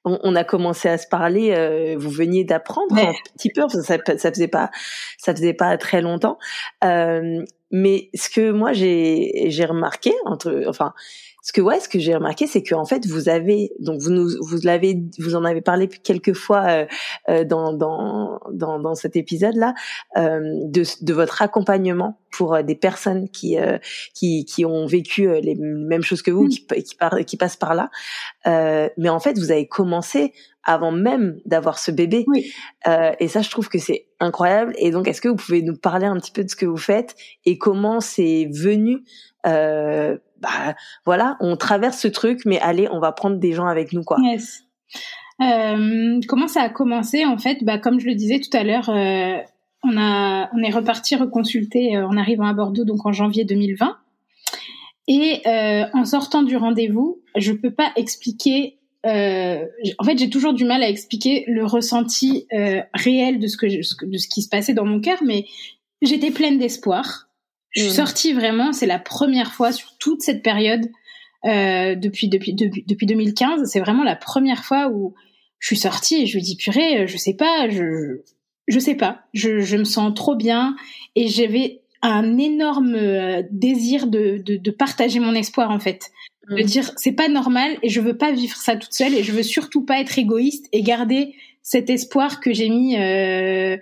on, on, a commencé à se parler. Euh, vous veniez d'apprendre ouais. un petit peu. Ça, ça, faisait pas, ça faisait pas très longtemps. Euh, mais ce que moi j'ai j'ai remarqué entre, enfin, ce que ouais, ce que j'ai remarqué, c'est que en fait, vous avez donc vous nous vous l'avez vous en avez parlé quelques fois euh, euh, dans, dans dans dans cet épisode là euh, de de votre accompagnement pour euh, des personnes qui euh, qui qui ont vécu les mêmes choses que vous, mmh. qui qui, par, qui passent par là. mais en fait, vous avez commencé avant même d'avoir ce bébé. Oui. et ça, je trouve que c'est incroyable. Et donc, est-ce que vous pouvez nous parler un petit peu de ce que vous faites et comment c'est venu euh, bah voilà, on traverse ce truc, mais allez, on va prendre des gens avec nous, quoi. Yes. Euh, comment ça a commencé en fait? Bah comme je le disais tout à l'heure, euh, on a on est reparti reconsulter euh, en arrivant à Bordeaux donc en janvier 2020. Et euh, en sortant du rendez-vous, je peux pas expliquer. Euh, en fait, j'ai toujours du mal à expliquer le ressenti réel de ce que de ce qui se passait dans mon cœur, mais j'étais pleine d'espoir. Je suis sortie vraiment, c'est la première fois sur toute cette période euh, depuis, depuis, depuis depuis 2015, c'est vraiment la première fois où je suis sortie et je lui dis purée, je sais pas, je je sais pas, je, je me sens trop bien et j'avais un énorme euh, désir de, de, de, partager mon espoir en fait. De mm. dire c'est pas normal et je veux pas vivre ça toute seule et je veux surtout pas être égoïste et garder cet espoir que j'ai mis euh,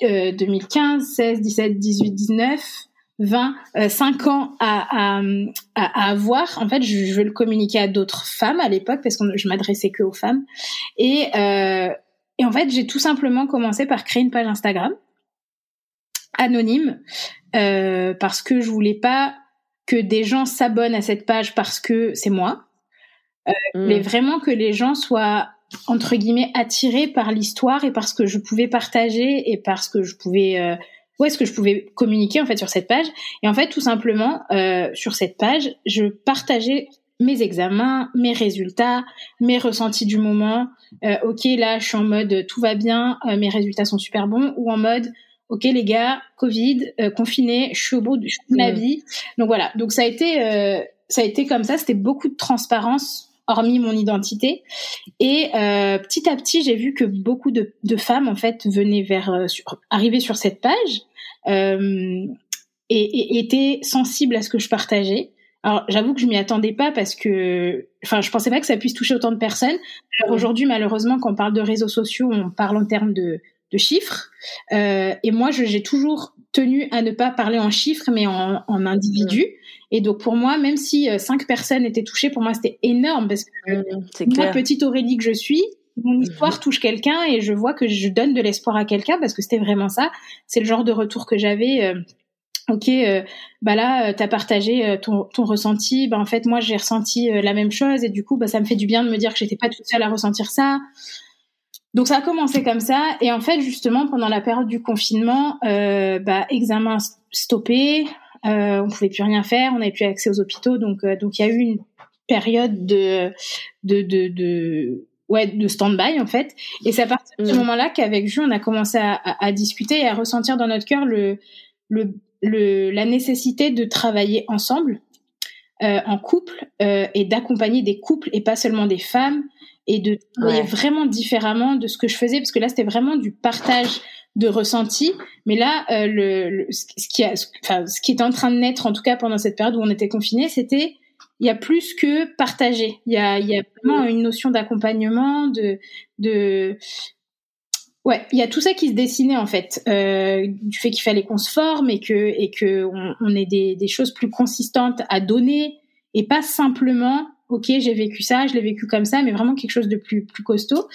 2015, 16, 17, 18, 19, 20, 5 ans à, à, à, avoir. En fait, je, je, veux le communiquer à d'autres femmes à l'époque parce que je m'adressais que aux femmes. Et, euh, et en fait, j'ai tout simplement commencé par créer une page Instagram anonyme euh, parce que je voulais pas que des gens s'abonnent à cette page parce que c'est moi, euh, mmh. mais vraiment que les gens soient entre guillemets attiré par l'histoire et parce que je pouvais partager et parce que je pouvais euh, où est-ce que je pouvais communiquer en fait sur cette page. Et en fait tout simplement euh, sur cette page je partageais mes examens mes résultats mes ressentis du moment. Euh, ok là je suis en mode tout va bien euh, mes résultats sont super bons ou en mode ok les gars covid confiné je suis au bout de, ma vie. Donc voilà. Donc ça a été ça a été comme ça. C'était beaucoup de transparence hormis mon identité. Et euh, petit à petit, j'ai vu que beaucoup de, de, femmes en fait venaient vers euh, sur, arriver sur cette page euh, et, et, étaient sensibles à ce que je partageais. Alors j'avoue que je m'y attendais pas parce que, enfin, je pensais pas que ça puisse toucher autant de personnes. Alors aujourd'hui, malheureusement, quand on parle de réseaux sociaux, on parle en termes de, de chiffres. Euh, et moi, j'ai toujours tenu à ne pas parler en chiffres, mais en, en individus. Et donc pour moi, même si euh, cinq personnes étaient touchées, pour moi c'était énorme parce que mmh, moi, petite Aurélie que je suis, mon histoire mmh. touche quelqu'un et je vois que je donne de l'espoir à quelqu'un parce que c'était vraiment ça. C'est le genre de retour que j'avais. Euh, ok, euh, bah là, t'as partagé ton, ton, ressenti. Bah en fait, moi, j'ai ressenti la même chose et du coup, bah ça me fait du bien de me dire que j'étais pas toute seule à ressentir ça. Donc ça a commencé comme ça. Et en fait justement pendant la période du confinement, bah examen stoppé, euh, on pouvait plus rien faire, on n'avait plus accès aux hôpitaux, donc euh, donc il y a eu une période de de de, de ouais de stand-by en fait. Et c'est à partir de ce mm. moment-là qu'avec Jules, on a commencé à, à, discuter et à ressentir dans notre cœur le, le le la nécessité de travailler ensemble euh, en couple euh, et d'accompagner des couples et pas seulement des femmes et de travailler vraiment différemment de ce que je faisais parce que là c'était vraiment du partage de ressenti. Mais là, euh, le, ce, qui a, enfin, ce qui est en train de naître, en tout cas pendant cette période où on était confiné, c'était il y a plus que partager. Il y a, il y a vraiment une notion d'accompagnement, de, de, ouais, il y a tout ça qui se dessinait en fait, euh, du fait qu'il fallait qu'on se forme et que et que on, on ait des, des choses plus consistantes à donner et pas simplement ok, j'ai vécu ça, je l'ai vécu comme ça, mais vraiment quelque chose de plus plus costaud.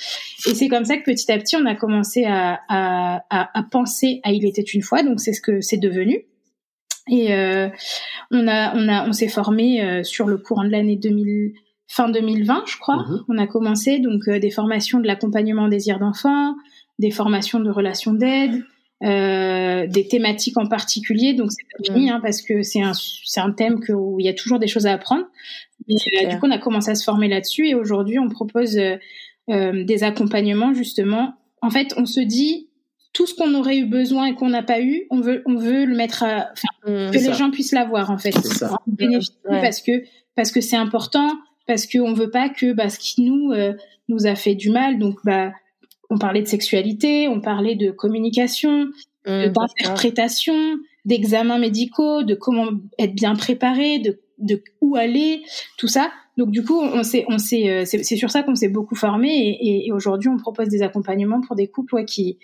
Et c'est comme ça que petit à petit, on a commencé à, à, à, penser à Il était une fois. Donc c'est ce que c'est devenu. Et euh, on a on a on s'est formé euh, sur le courant de l'année 2000 fin 2020, je crois. Mm-hmm. On a commencé donc euh, des formations de l'accompagnement désir d'enfant, des formations de relations d'aide, euh, des thématiques en particulier. Donc c'est pas fini mm. hein, parce que c'est un c'est un thème que, où il y a toujours des choses à apprendre. Euh, du coup, on a commencé à se former là-dessus et aujourd'hui, on propose euh, euh, des accompagnements justement. En fait, on se dit tout ce qu'on aurait eu besoin et qu'on n'a pas eu, on veut, on veut le mettre, à, mmh, que les gens puissent l'avoir en fait, bénéficier parce que parce que c'est important, parce qu'on veut pas que bah, ce qui nous nous a fait du mal, donc bah on parlait de sexualité, on parlait de communication, mmh, d'interprétation, d'examens médicaux, de comment être bien préparé, de de où aller, tout ça. Donc du coup, on s'est, on s'est, c'est sur ça qu'on s'est beaucoup formé et, et, aujourd'hui, on propose des accompagnements pour des couples qui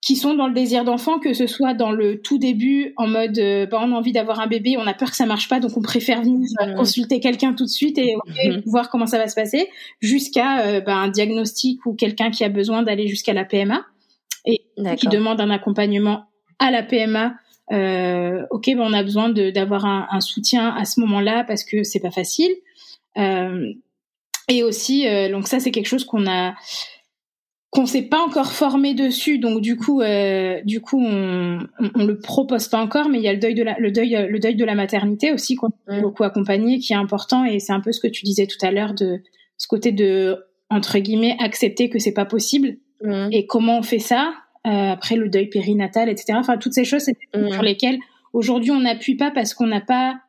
qui sont dans le désir d'enfant, que ce soit dans le tout début, en mode euh, bah, on a envie d'avoir un bébé, on a peur que ça marche pas, donc on préfère venir euh, consulter quelqu'un tout de suite et mhm. voir comment ça va se passer, jusqu'à euh, bah, un diagnostic ou quelqu'un qui a besoin d'aller jusqu'à la PMA et qui demande un accompagnement à la PMA. Euh, ok, bah, on a besoin d'avoir un, un, soutien à ce moment-là parce que c'est pas facile. et aussi, donc ça c'est quelque chose qu'on a qu'on s'est pas encore formé dessus, donc du coup, euh, du coup, on, on, le propose pas encore, mais il y a le deuil de la, le deuil, le deuil de la maternité aussi qu'on a beaucoup accompagné, qui est important, et c'est un peu ce que tu disais tout à l'heure de ce côté de entre guillemets accepter que c'est pas possible, et comment on fait ça euh, après le deuil périnatal, etc. Enfin, toutes ces choses c'est sur lesquelles aujourd'hui on n'appuie pas parce qu'on n'a pas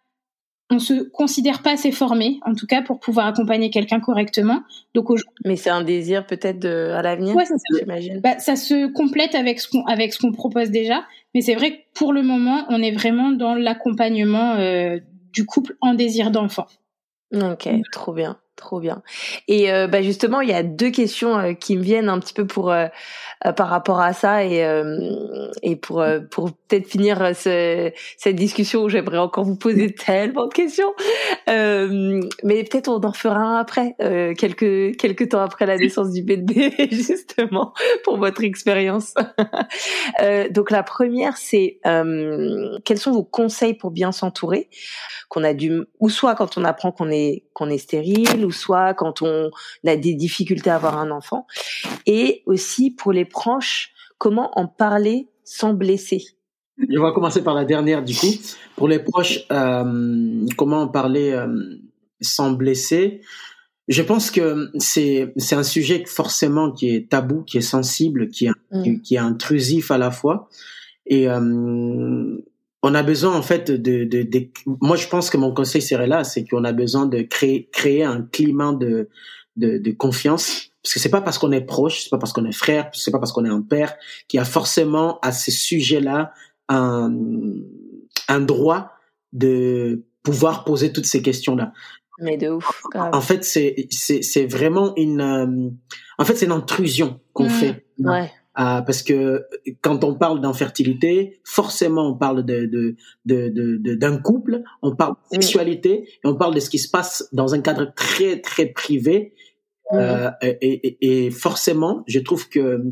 on se considère pas assez formé, en tout cas pour pouvoir accompagner quelqu'un correctement. Donc mais c'est un désir peut-être à l'avenir. Ouais, ça, j'imagine. Bah, ça se complète avec ce qu'on avec ce qu'on propose déjà, mais c'est vrai que pour le moment, on est vraiment dans l'accompagnement euh, du couple en désir d'enfant. Ok, trop bien. Trop bien. Et euh, bah justement, il y a deux questions euh, qui me viennent un petit peu pour euh, par rapport à ça et et pour pour peut-être finir ce, cette discussion où j'aimerais encore vous poser tellement de questions. mais peut-être on en fera un après, quelques quelques temps après la naissance du bébé, justement pour votre expérience. donc la première, c'est quels sont vos conseils pour bien s'entourer? Qu'on a dû ou soit quand on apprend qu'on est qu'on est stérile ou soit quand on a des difficultés à avoir un enfant et aussi pour les proches comment en parler sans blesser? Je vais commencer par la dernière du coup pour les proches euh, comment en parler euh, sans blesser? Je pense que c'est c'est un sujet forcément qui est tabou, qui est sensible, qui est mm. qui est intrusif à la fois. Et euh, on a besoin en fait de, de, de, moi je pense que mon conseil serait là c'est qu'on a besoin de créer créer un climat de de, de confiance. Parce que c'est pas parce qu'on est proche c'est pas parce qu'on est frère c'est pas parce qu'on est un père qu'il y a forcément à ces sujets là un un droit de pouvoir poser toutes ces questions là mais de ouf en fait c'est c'est c'est vraiment une euh, en fait c'est une intrusion qu'on mmh. fait. Ouais euh, parce que quand on parle d'infertilité, forcément on parle de de de d'un couple, on parle de sexualité et on parle de ce qui se passe dans un cadre très très privé. Euh, et, et, et, forcément, je trouve que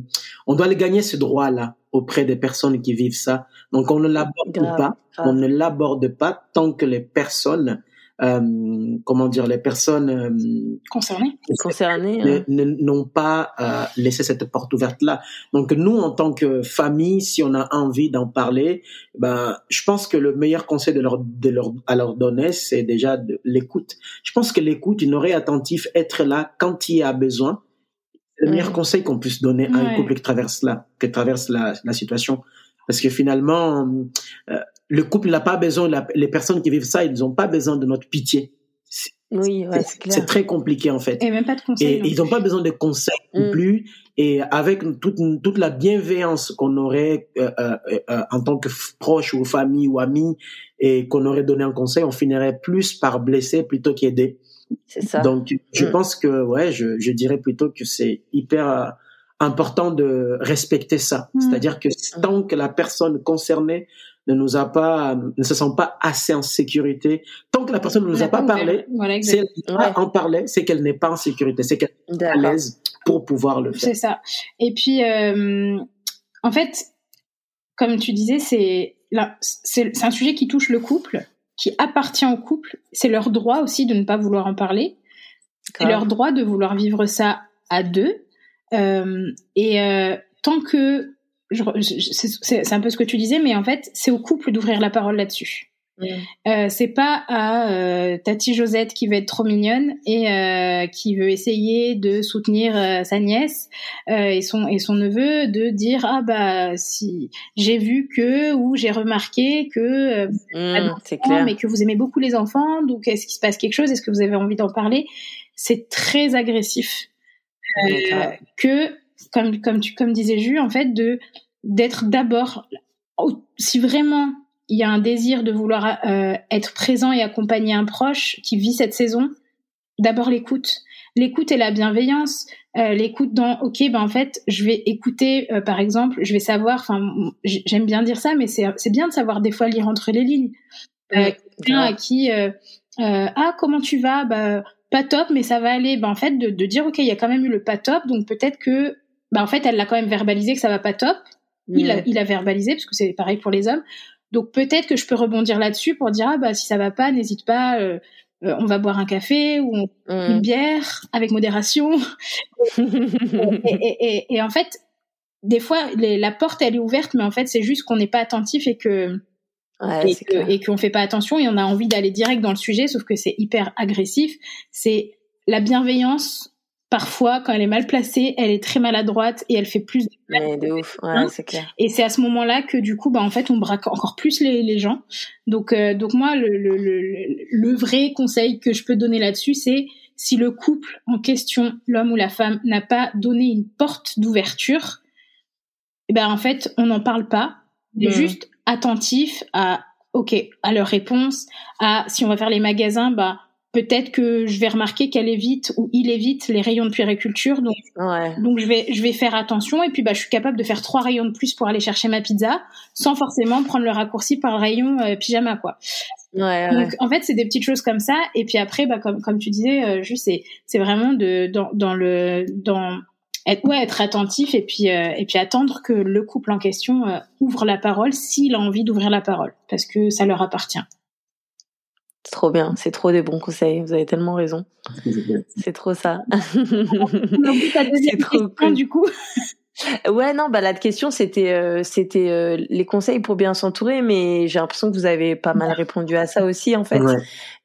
on doit gagner ce droit-là auprès des personnes qui vivent ça. Donc on ne l'aborde pas, on ne l'aborde pas tant que les personnes comment dire, les personnes euh, concernées, concernées n'ont pas euh, laissé cette porte ouverte là. Donc nous, en tant que famille, si on a envie d'en parler, ben je pense que le meilleur conseil de leur, de leur à leur donner, c'est déjà de l'écoute. Je pense que l'écoute, une oreille attentive, être là quand il y a besoin, c'est le meilleur conseil qu'on puisse donner à un couple qui traverse là, qui traverse la, la situation. Parce que finalement, euh, le couple n'a pas besoin, les personnes qui vivent ça, ils n'ont pas besoin de notre pitié. Oui, ouais, c'est très compliqué en fait. Et même pas de conseils. Et ils n'ont pas besoin de conseils non mm. plus. Et avec toute, toute la bienveillance qu'on aurait euh, euh, euh, en tant que proche ou famille ou ami et qu'on aurait donné un conseil, on finirait plus par blesser plutôt qu'aider. C'est ça. Donc je mm. pense que ouais, je, je dirais plutôt que c'est hyper important de respecter ça. Mm. C'est-à-dire que tant que la personne concernée ne nous a pas, ne se sent pas assez en sécurité. Tant que la personne ne nous a pas parlé, si elle n'a pas en parler, c'est qu'elle n'est pas en sécurité, c'est qu'elle est à l'aise pour pouvoir le faire. C'est ça. Et puis, euh, en fait, comme tu disais, c'est c'est un sujet qui touche le couple, qui appartient au couple. C'est leur droit aussi de ne pas vouloir en parler. C'est leur droit de vouloir vivre ça à deux. Euh, et euh, tant que c'est un peu ce que tu disais, mais en fait, c'est au couple d'ouvrir la parole là-dessus. Euh, c'est pas à euh, Tati Josette qui veut être trop mignonne et euh, qui veut essayer de soutenir euh, sa nièce euh, et son et son neveu de dire ah bah si j'ai vu que ou j'ai remarqué que mmh, c'est clair. mais que vous aimez beaucoup les enfants donc est-ce qu'il se passe quelque chose? Est-ce que vous avez envie d'en parler? C'est très agressif que comme comme tu comme disait Jules en fait de d'être d'abord si vraiment il y a un désir de vouloir euh, être présent et accompagner un proche qui vit cette saison, d'abord l'écoute. L'écoute et la bienveillance. Euh, l'écoute dans, ok, ben en fait, je vais écouter, euh, par exemple, je vais savoir, enfin, j'aime bien dire ça, mais c'est bien de savoir des fois lire entre les lignes. Euh, quelqu'un à qui, ah, comment tu vas? Bah, pas top, mais ça va aller. Ben en fait, de, de dire, ok, il y a quand même eu le pas top, donc peut-être que, ben en fait, elle l'a quand même verbalisé que ça va pas top. Il, a, il a verbalisé, parce que c'est pareil pour les hommes. Donc peut-être que je peux rebondir là-dessus pour dire ah bah si ça va pas, n'hésite pas, euh, euh, on va boire un café ou une mm. bière avec modération. et, et, en fait, des fois la porte elle est ouverte, mais en fait c'est juste qu'on n'est pas attentif et que et qu'on fait pas attention et on a envie d'aller direct dans le sujet, sauf que c'est hyper agressif. C'est la bienveillance parfois, quand elle est mal placée, elle est très maladroite et elle fait plus de Mais de ouf, ouais, hein c'est clair. Et c'est à ce moment-là que du coup, bah en fait, on braque encore plus les, les gens. Donc, euh, donc moi, le, le, le, le, vrai conseil que je peux donner là-dessus, c'est si le couple en question, l'homme ou la femme, n'a pas donné une porte d'ouverture, eh ben en fait, on n'en parle pas. est juste attentif à, ok, à leurs réponses, à si on va faire les magasins, bah peut-être que je vais remarquer qu'elle évite ou il évite les rayons de puériculture. Donc donc je vais je vais faire attention et puis bah je suis capable de faire trois rayons de plus pour aller chercher ma pizza sans forcément prendre le raccourci par le rayon euh, pyjama quoi. Ouais, donc en fait c'est des petites choses comme ça et puis après bah comme comme tu disais euh, juste c'est c'est vraiment de dans dans le dans être ouais être attentif et puis euh, et puis attendre que le couple en question ouvre la parole s'il a envie d'ouvrir la parole parce que ça leur appartient c'est trop bien, c'est trop des bons conseils. Vous avez tellement raison. C'est trop ça. c'est trop cool. du coup. Ouais, non, bah la question c'était euh, c'était euh, les conseils pour bien s'entourer, mais j'ai l'impression que vous avez pas mal répondu à ça aussi en fait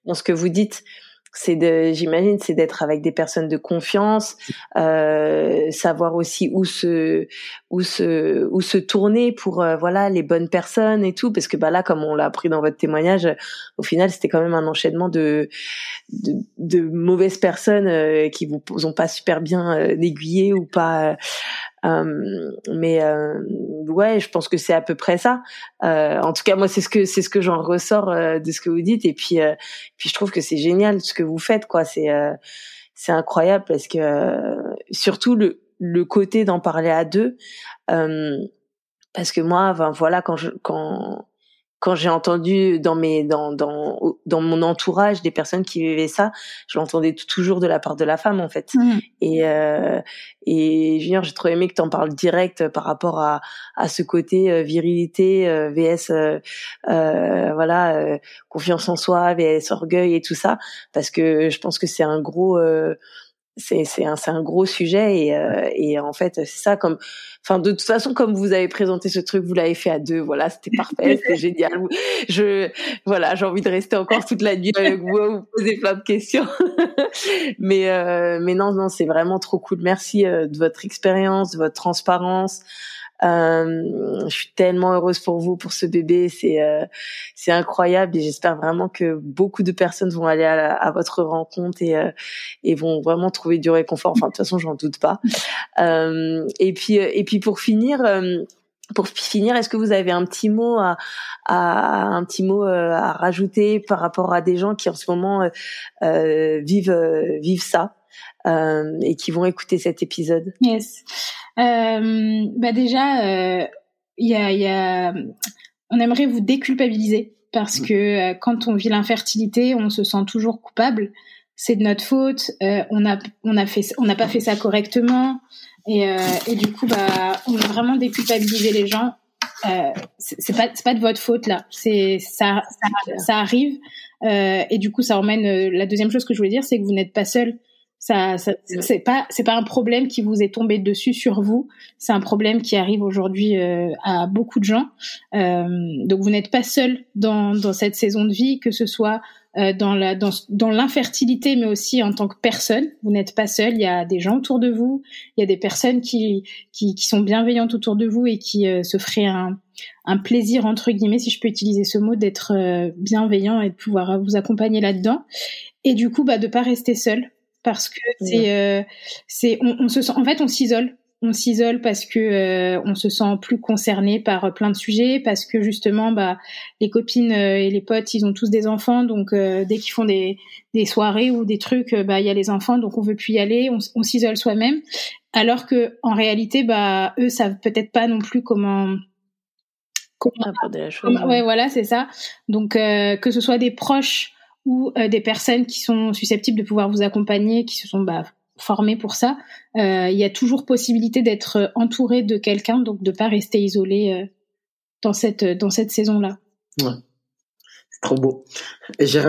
dans ce que vous dites c'est de j'imagine c'est d'être avec des personnes de confiance euh, savoir aussi où se où se où se tourner pour euh, voilà les bonnes personnes et tout. Parce que bah là comme on l'a appris dans votre témoignage au final c'était quand même un enchaînement de de, de mauvaises personnes euh, qui vous ont pas super bien euh, aiguillé ou pas euh, mais euh, ouais, je pense que c'est à peu près ça. Euh, en tout cas, moi, c'est ce que c'est ce que j'en ressors de ce que vous dites. Et puis, puis je trouve que c'est génial ce que vous faites, quoi. C'est c'est incroyable parce que surtout le le côté d'en parler à deux. parce que moi, enfin, voilà, quand je quand quand j'ai entendu dans mes dans dans dans mon entourage des personnes qui vivaient ça, je l'entendais toujours de la part de la femme en fait. Mmh. Et euh, et j'ai trop aimé que tu en parles direct par rapport à à ce côté euh, virilité euh, vs euh, euh, voilà confiance en soi vs orgueil et tout ça parce que je pense que c'est un gros c'est c'est un c'est un gros sujet et euh, et en fait c'est ça comme enfin de toute façon comme vous avez présenté ce truc vous l'avez fait à deux voilà c'était parfait c'était génial. Je voilà j'ai envie de rester encore toute la nuit avec vous vous poser plein de questions. Mais euh, mais non non c'est vraiment trop cool. Merci euh, de votre expérience de votre transparence je suis tellement heureuse pour vous, pour ce bébé. C'est euh, c'est incroyable et j'espère vraiment que beaucoup de personnes vont aller à, à votre rencontre et euh, et vont vraiment trouver du réconfort. Enfin, de toute façon, j'en doute pas. Euh, et puis et puis pour finir. pour finir, est-ce que vous avez un petit mot à, à un petit mot à rajouter par rapport à des gens qui en ce moment vivent vivent ça? Et qui vont écouter cet épisode Yes. Euh, bah déjà, il euh, y a, y a, on aimerait vous déculpabiliser parce mm. que euh, quand on vit l'infertilité, on se sent toujours coupable. C'est de notre faute. Euh, on a, on a fait, on n'a pas fait ça correctement. Et, et du coup, bah, on veut vraiment déculpabiliser les gens. c'est pas, c'est pas de votre faute là. C'est ça, ça, ça arrive. et du coup, ça emmène. la deuxième chose que je voulais dire, c'est que vous n'êtes pas seul. Ça, ça c'est pas c'est pas un problème qui vous est tombé dessus sur vous. C'est un problème qui arrive aujourd'hui euh, à beaucoup de gens. Euh, donc vous n'êtes pas seul dans dans cette saison de vie, que ce soit euh, dans la dans dans l'infertilité, mais aussi en tant que personne. Vous n'êtes pas seul. Il y a des gens autour de vous. Il y a des personnes qui qui, qui sont bienveillantes autour de vous et qui euh, se feraient un un plaisir entre guillemets, si je peux utiliser ce mot, d'être euh, bienveillant et de pouvoir vous accompagner là-dedans. Et du coup, bah de pas rester seul parce que c'est euh, c'est on, on, se sent en fait on s'isole. On s'isole parce que euh, on se sent plus concerné par plein de sujets, parce que justement, bah, les copines et les potes, ils ont tous des enfants, donc dès qu'ils font des, des soirées ou des trucs, bah, il y a les enfants, donc on veut plus y aller, on, on s'isole soi-même, alors que en réalité, bah, eux savent peut-être pas non plus comment comment aborder la chose. Ouais, voilà, c'est ça. Donc que ce soit des proches ou des personnes qui sont susceptibles de pouvoir vous accompagner, qui se sont bah, formés pour ça, euh, il y a toujours possibilité d'être entouré de quelqu'un, donc de pas rester isolé euh, dans cette dans cette saison-là. Ouais. Trop beau. Et j'ai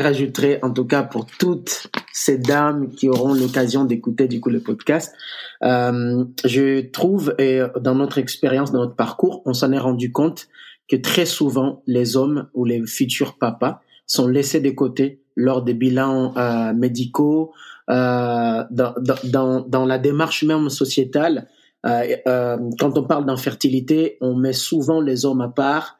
rajouté, en tout cas pour toutes ces dames qui auront l'occasion d'écouter du coup le podcast, euh, je trouve et dans notre expérience, dans notre parcours, on s'en est rendu compte que très souvent les hommes ou les futurs papas sont laissés de côté lors des bilans euh, médicaux, euh, dans, dans, dans, la démarche même sociétale. Euh, euh, quand on parle d'infertilité, on met souvent les hommes à part.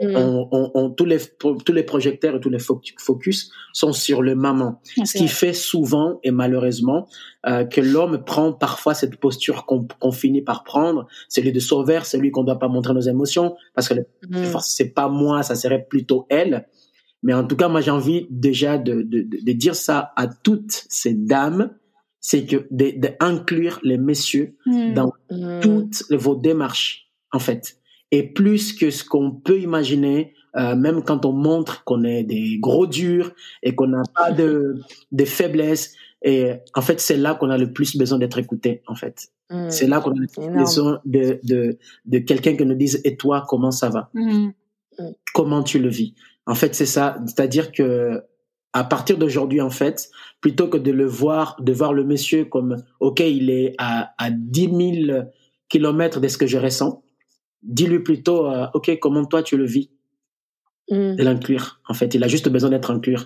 Mm. On, on, on, tous, les, tous les projecteurs et tous les focus sont sur le maman. Ce qui fait souvent et malheureusement euh, que l'homme prend parfois cette posture qu'on finit par prendre, celui de sauveur, celui qu'on ne doit pas montrer nos émotions, parce que mm. c'est pas moi, ça serait plutôt elle. Mais en tout cas, moi, j'ai envie déjà de, de, de, dire ça à toutes ces dames, c'est que d'inclure les messieurs hmm. dans hmm. toutes vos démarches, en fait. Et plus que ce qu'on peut imaginer, euh, même quand on montre qu'on est des gros durs et qu'on n'a pas de, de faiblesses. Et en fait, c'est là qu'on a le plus besoin d'être écouté, en fait. Hmm. C'est là qu'on a besoin de, de, de quelqu'un qui nous dise, et toi, comment ça va? Comment tu le vis? En fait, c'est ça. C'est-à-dire que à partir d'aujourd'hui, en fait, plutôt que de le voir, de voir le monsieur comme, OK, il est à, à 10 000 kilomètres de ce que je ressens, dis-lui plutôt, euh, OK, comment toi tu le vis mm. De l'inclure, en fait. Il a juste besoin d'être inclus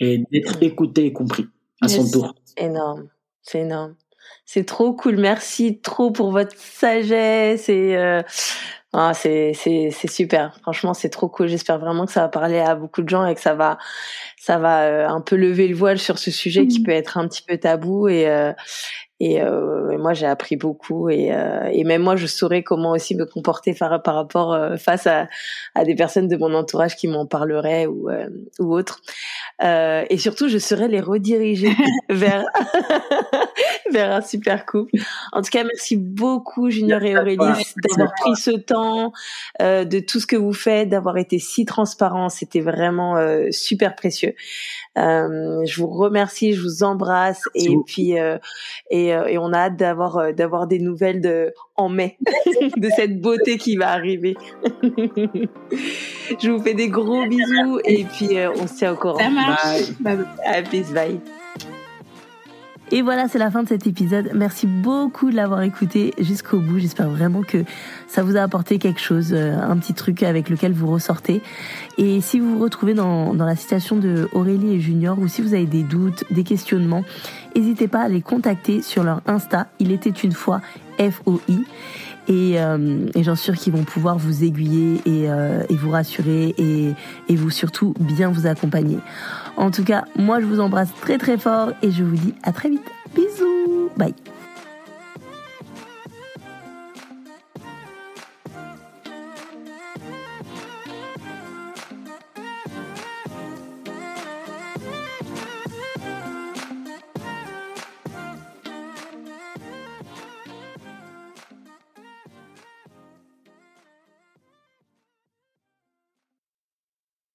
et d'être mm. écouté et compris à son tour. C'est énorme. C'est énorme. C'est trop cool. Merci trop pour votre sagesse et euh, ah, c'est c'est c'est super. Franchement, c'est trop cool. J'espère vraiment que ça va parler à beaucoup de gens et que ça va ça va euh, un peu lever le voile sur ce sujet qui mmh. peut être un petit peu tabou et euh, euh, et, moi j'ai appris beaucoup et, et même moi je saurais comment aussi me comporter par, par rapport face à, à des personnes de mon entourage qui m'en parleraient ou ou autres et surtout je saurais les rediriger vers vers un super couple. En tout cas merci beaucoup Junior et Aurélie d'avoir pris ce temps de tout ce que vous faites d'avoir été si transparent. C'était vraiment super précieux. Euh, je vous remercie, je vous embrasse et puis euh, et, euh, et, on a hâte d'avoir d'avoir des nouvelles de en mai de cette beauté qui va arriver. je vous fais des gros bisous et puis on se tient au courant. Ça marche. Bye. Bye. bye. Et voilà, c'est la fin de cet épisode. Merci beaucoup de l'avoir écouté jusqu'au bout. J'espère vraiment que ça vous a apporté quelque chose, euh, un petit truc avec lequel vous ressortez. Et si vous vous retrouvez dans, dans la situation de Aurélie et Junior, ou si vous avez des doutes, des questionnements, n'hésitez pas à les contacter sur leur Insta. Il était une fois FOI. Et, euh, et j'en suis sûre qu'ils vont pouvoir vous aiguiller et, euh, vous rassurer et, et vous surtout bien vous accompagner. En tout cas, moi je vous embrasse très très fort et je vous dis à très vite. Bisous Bye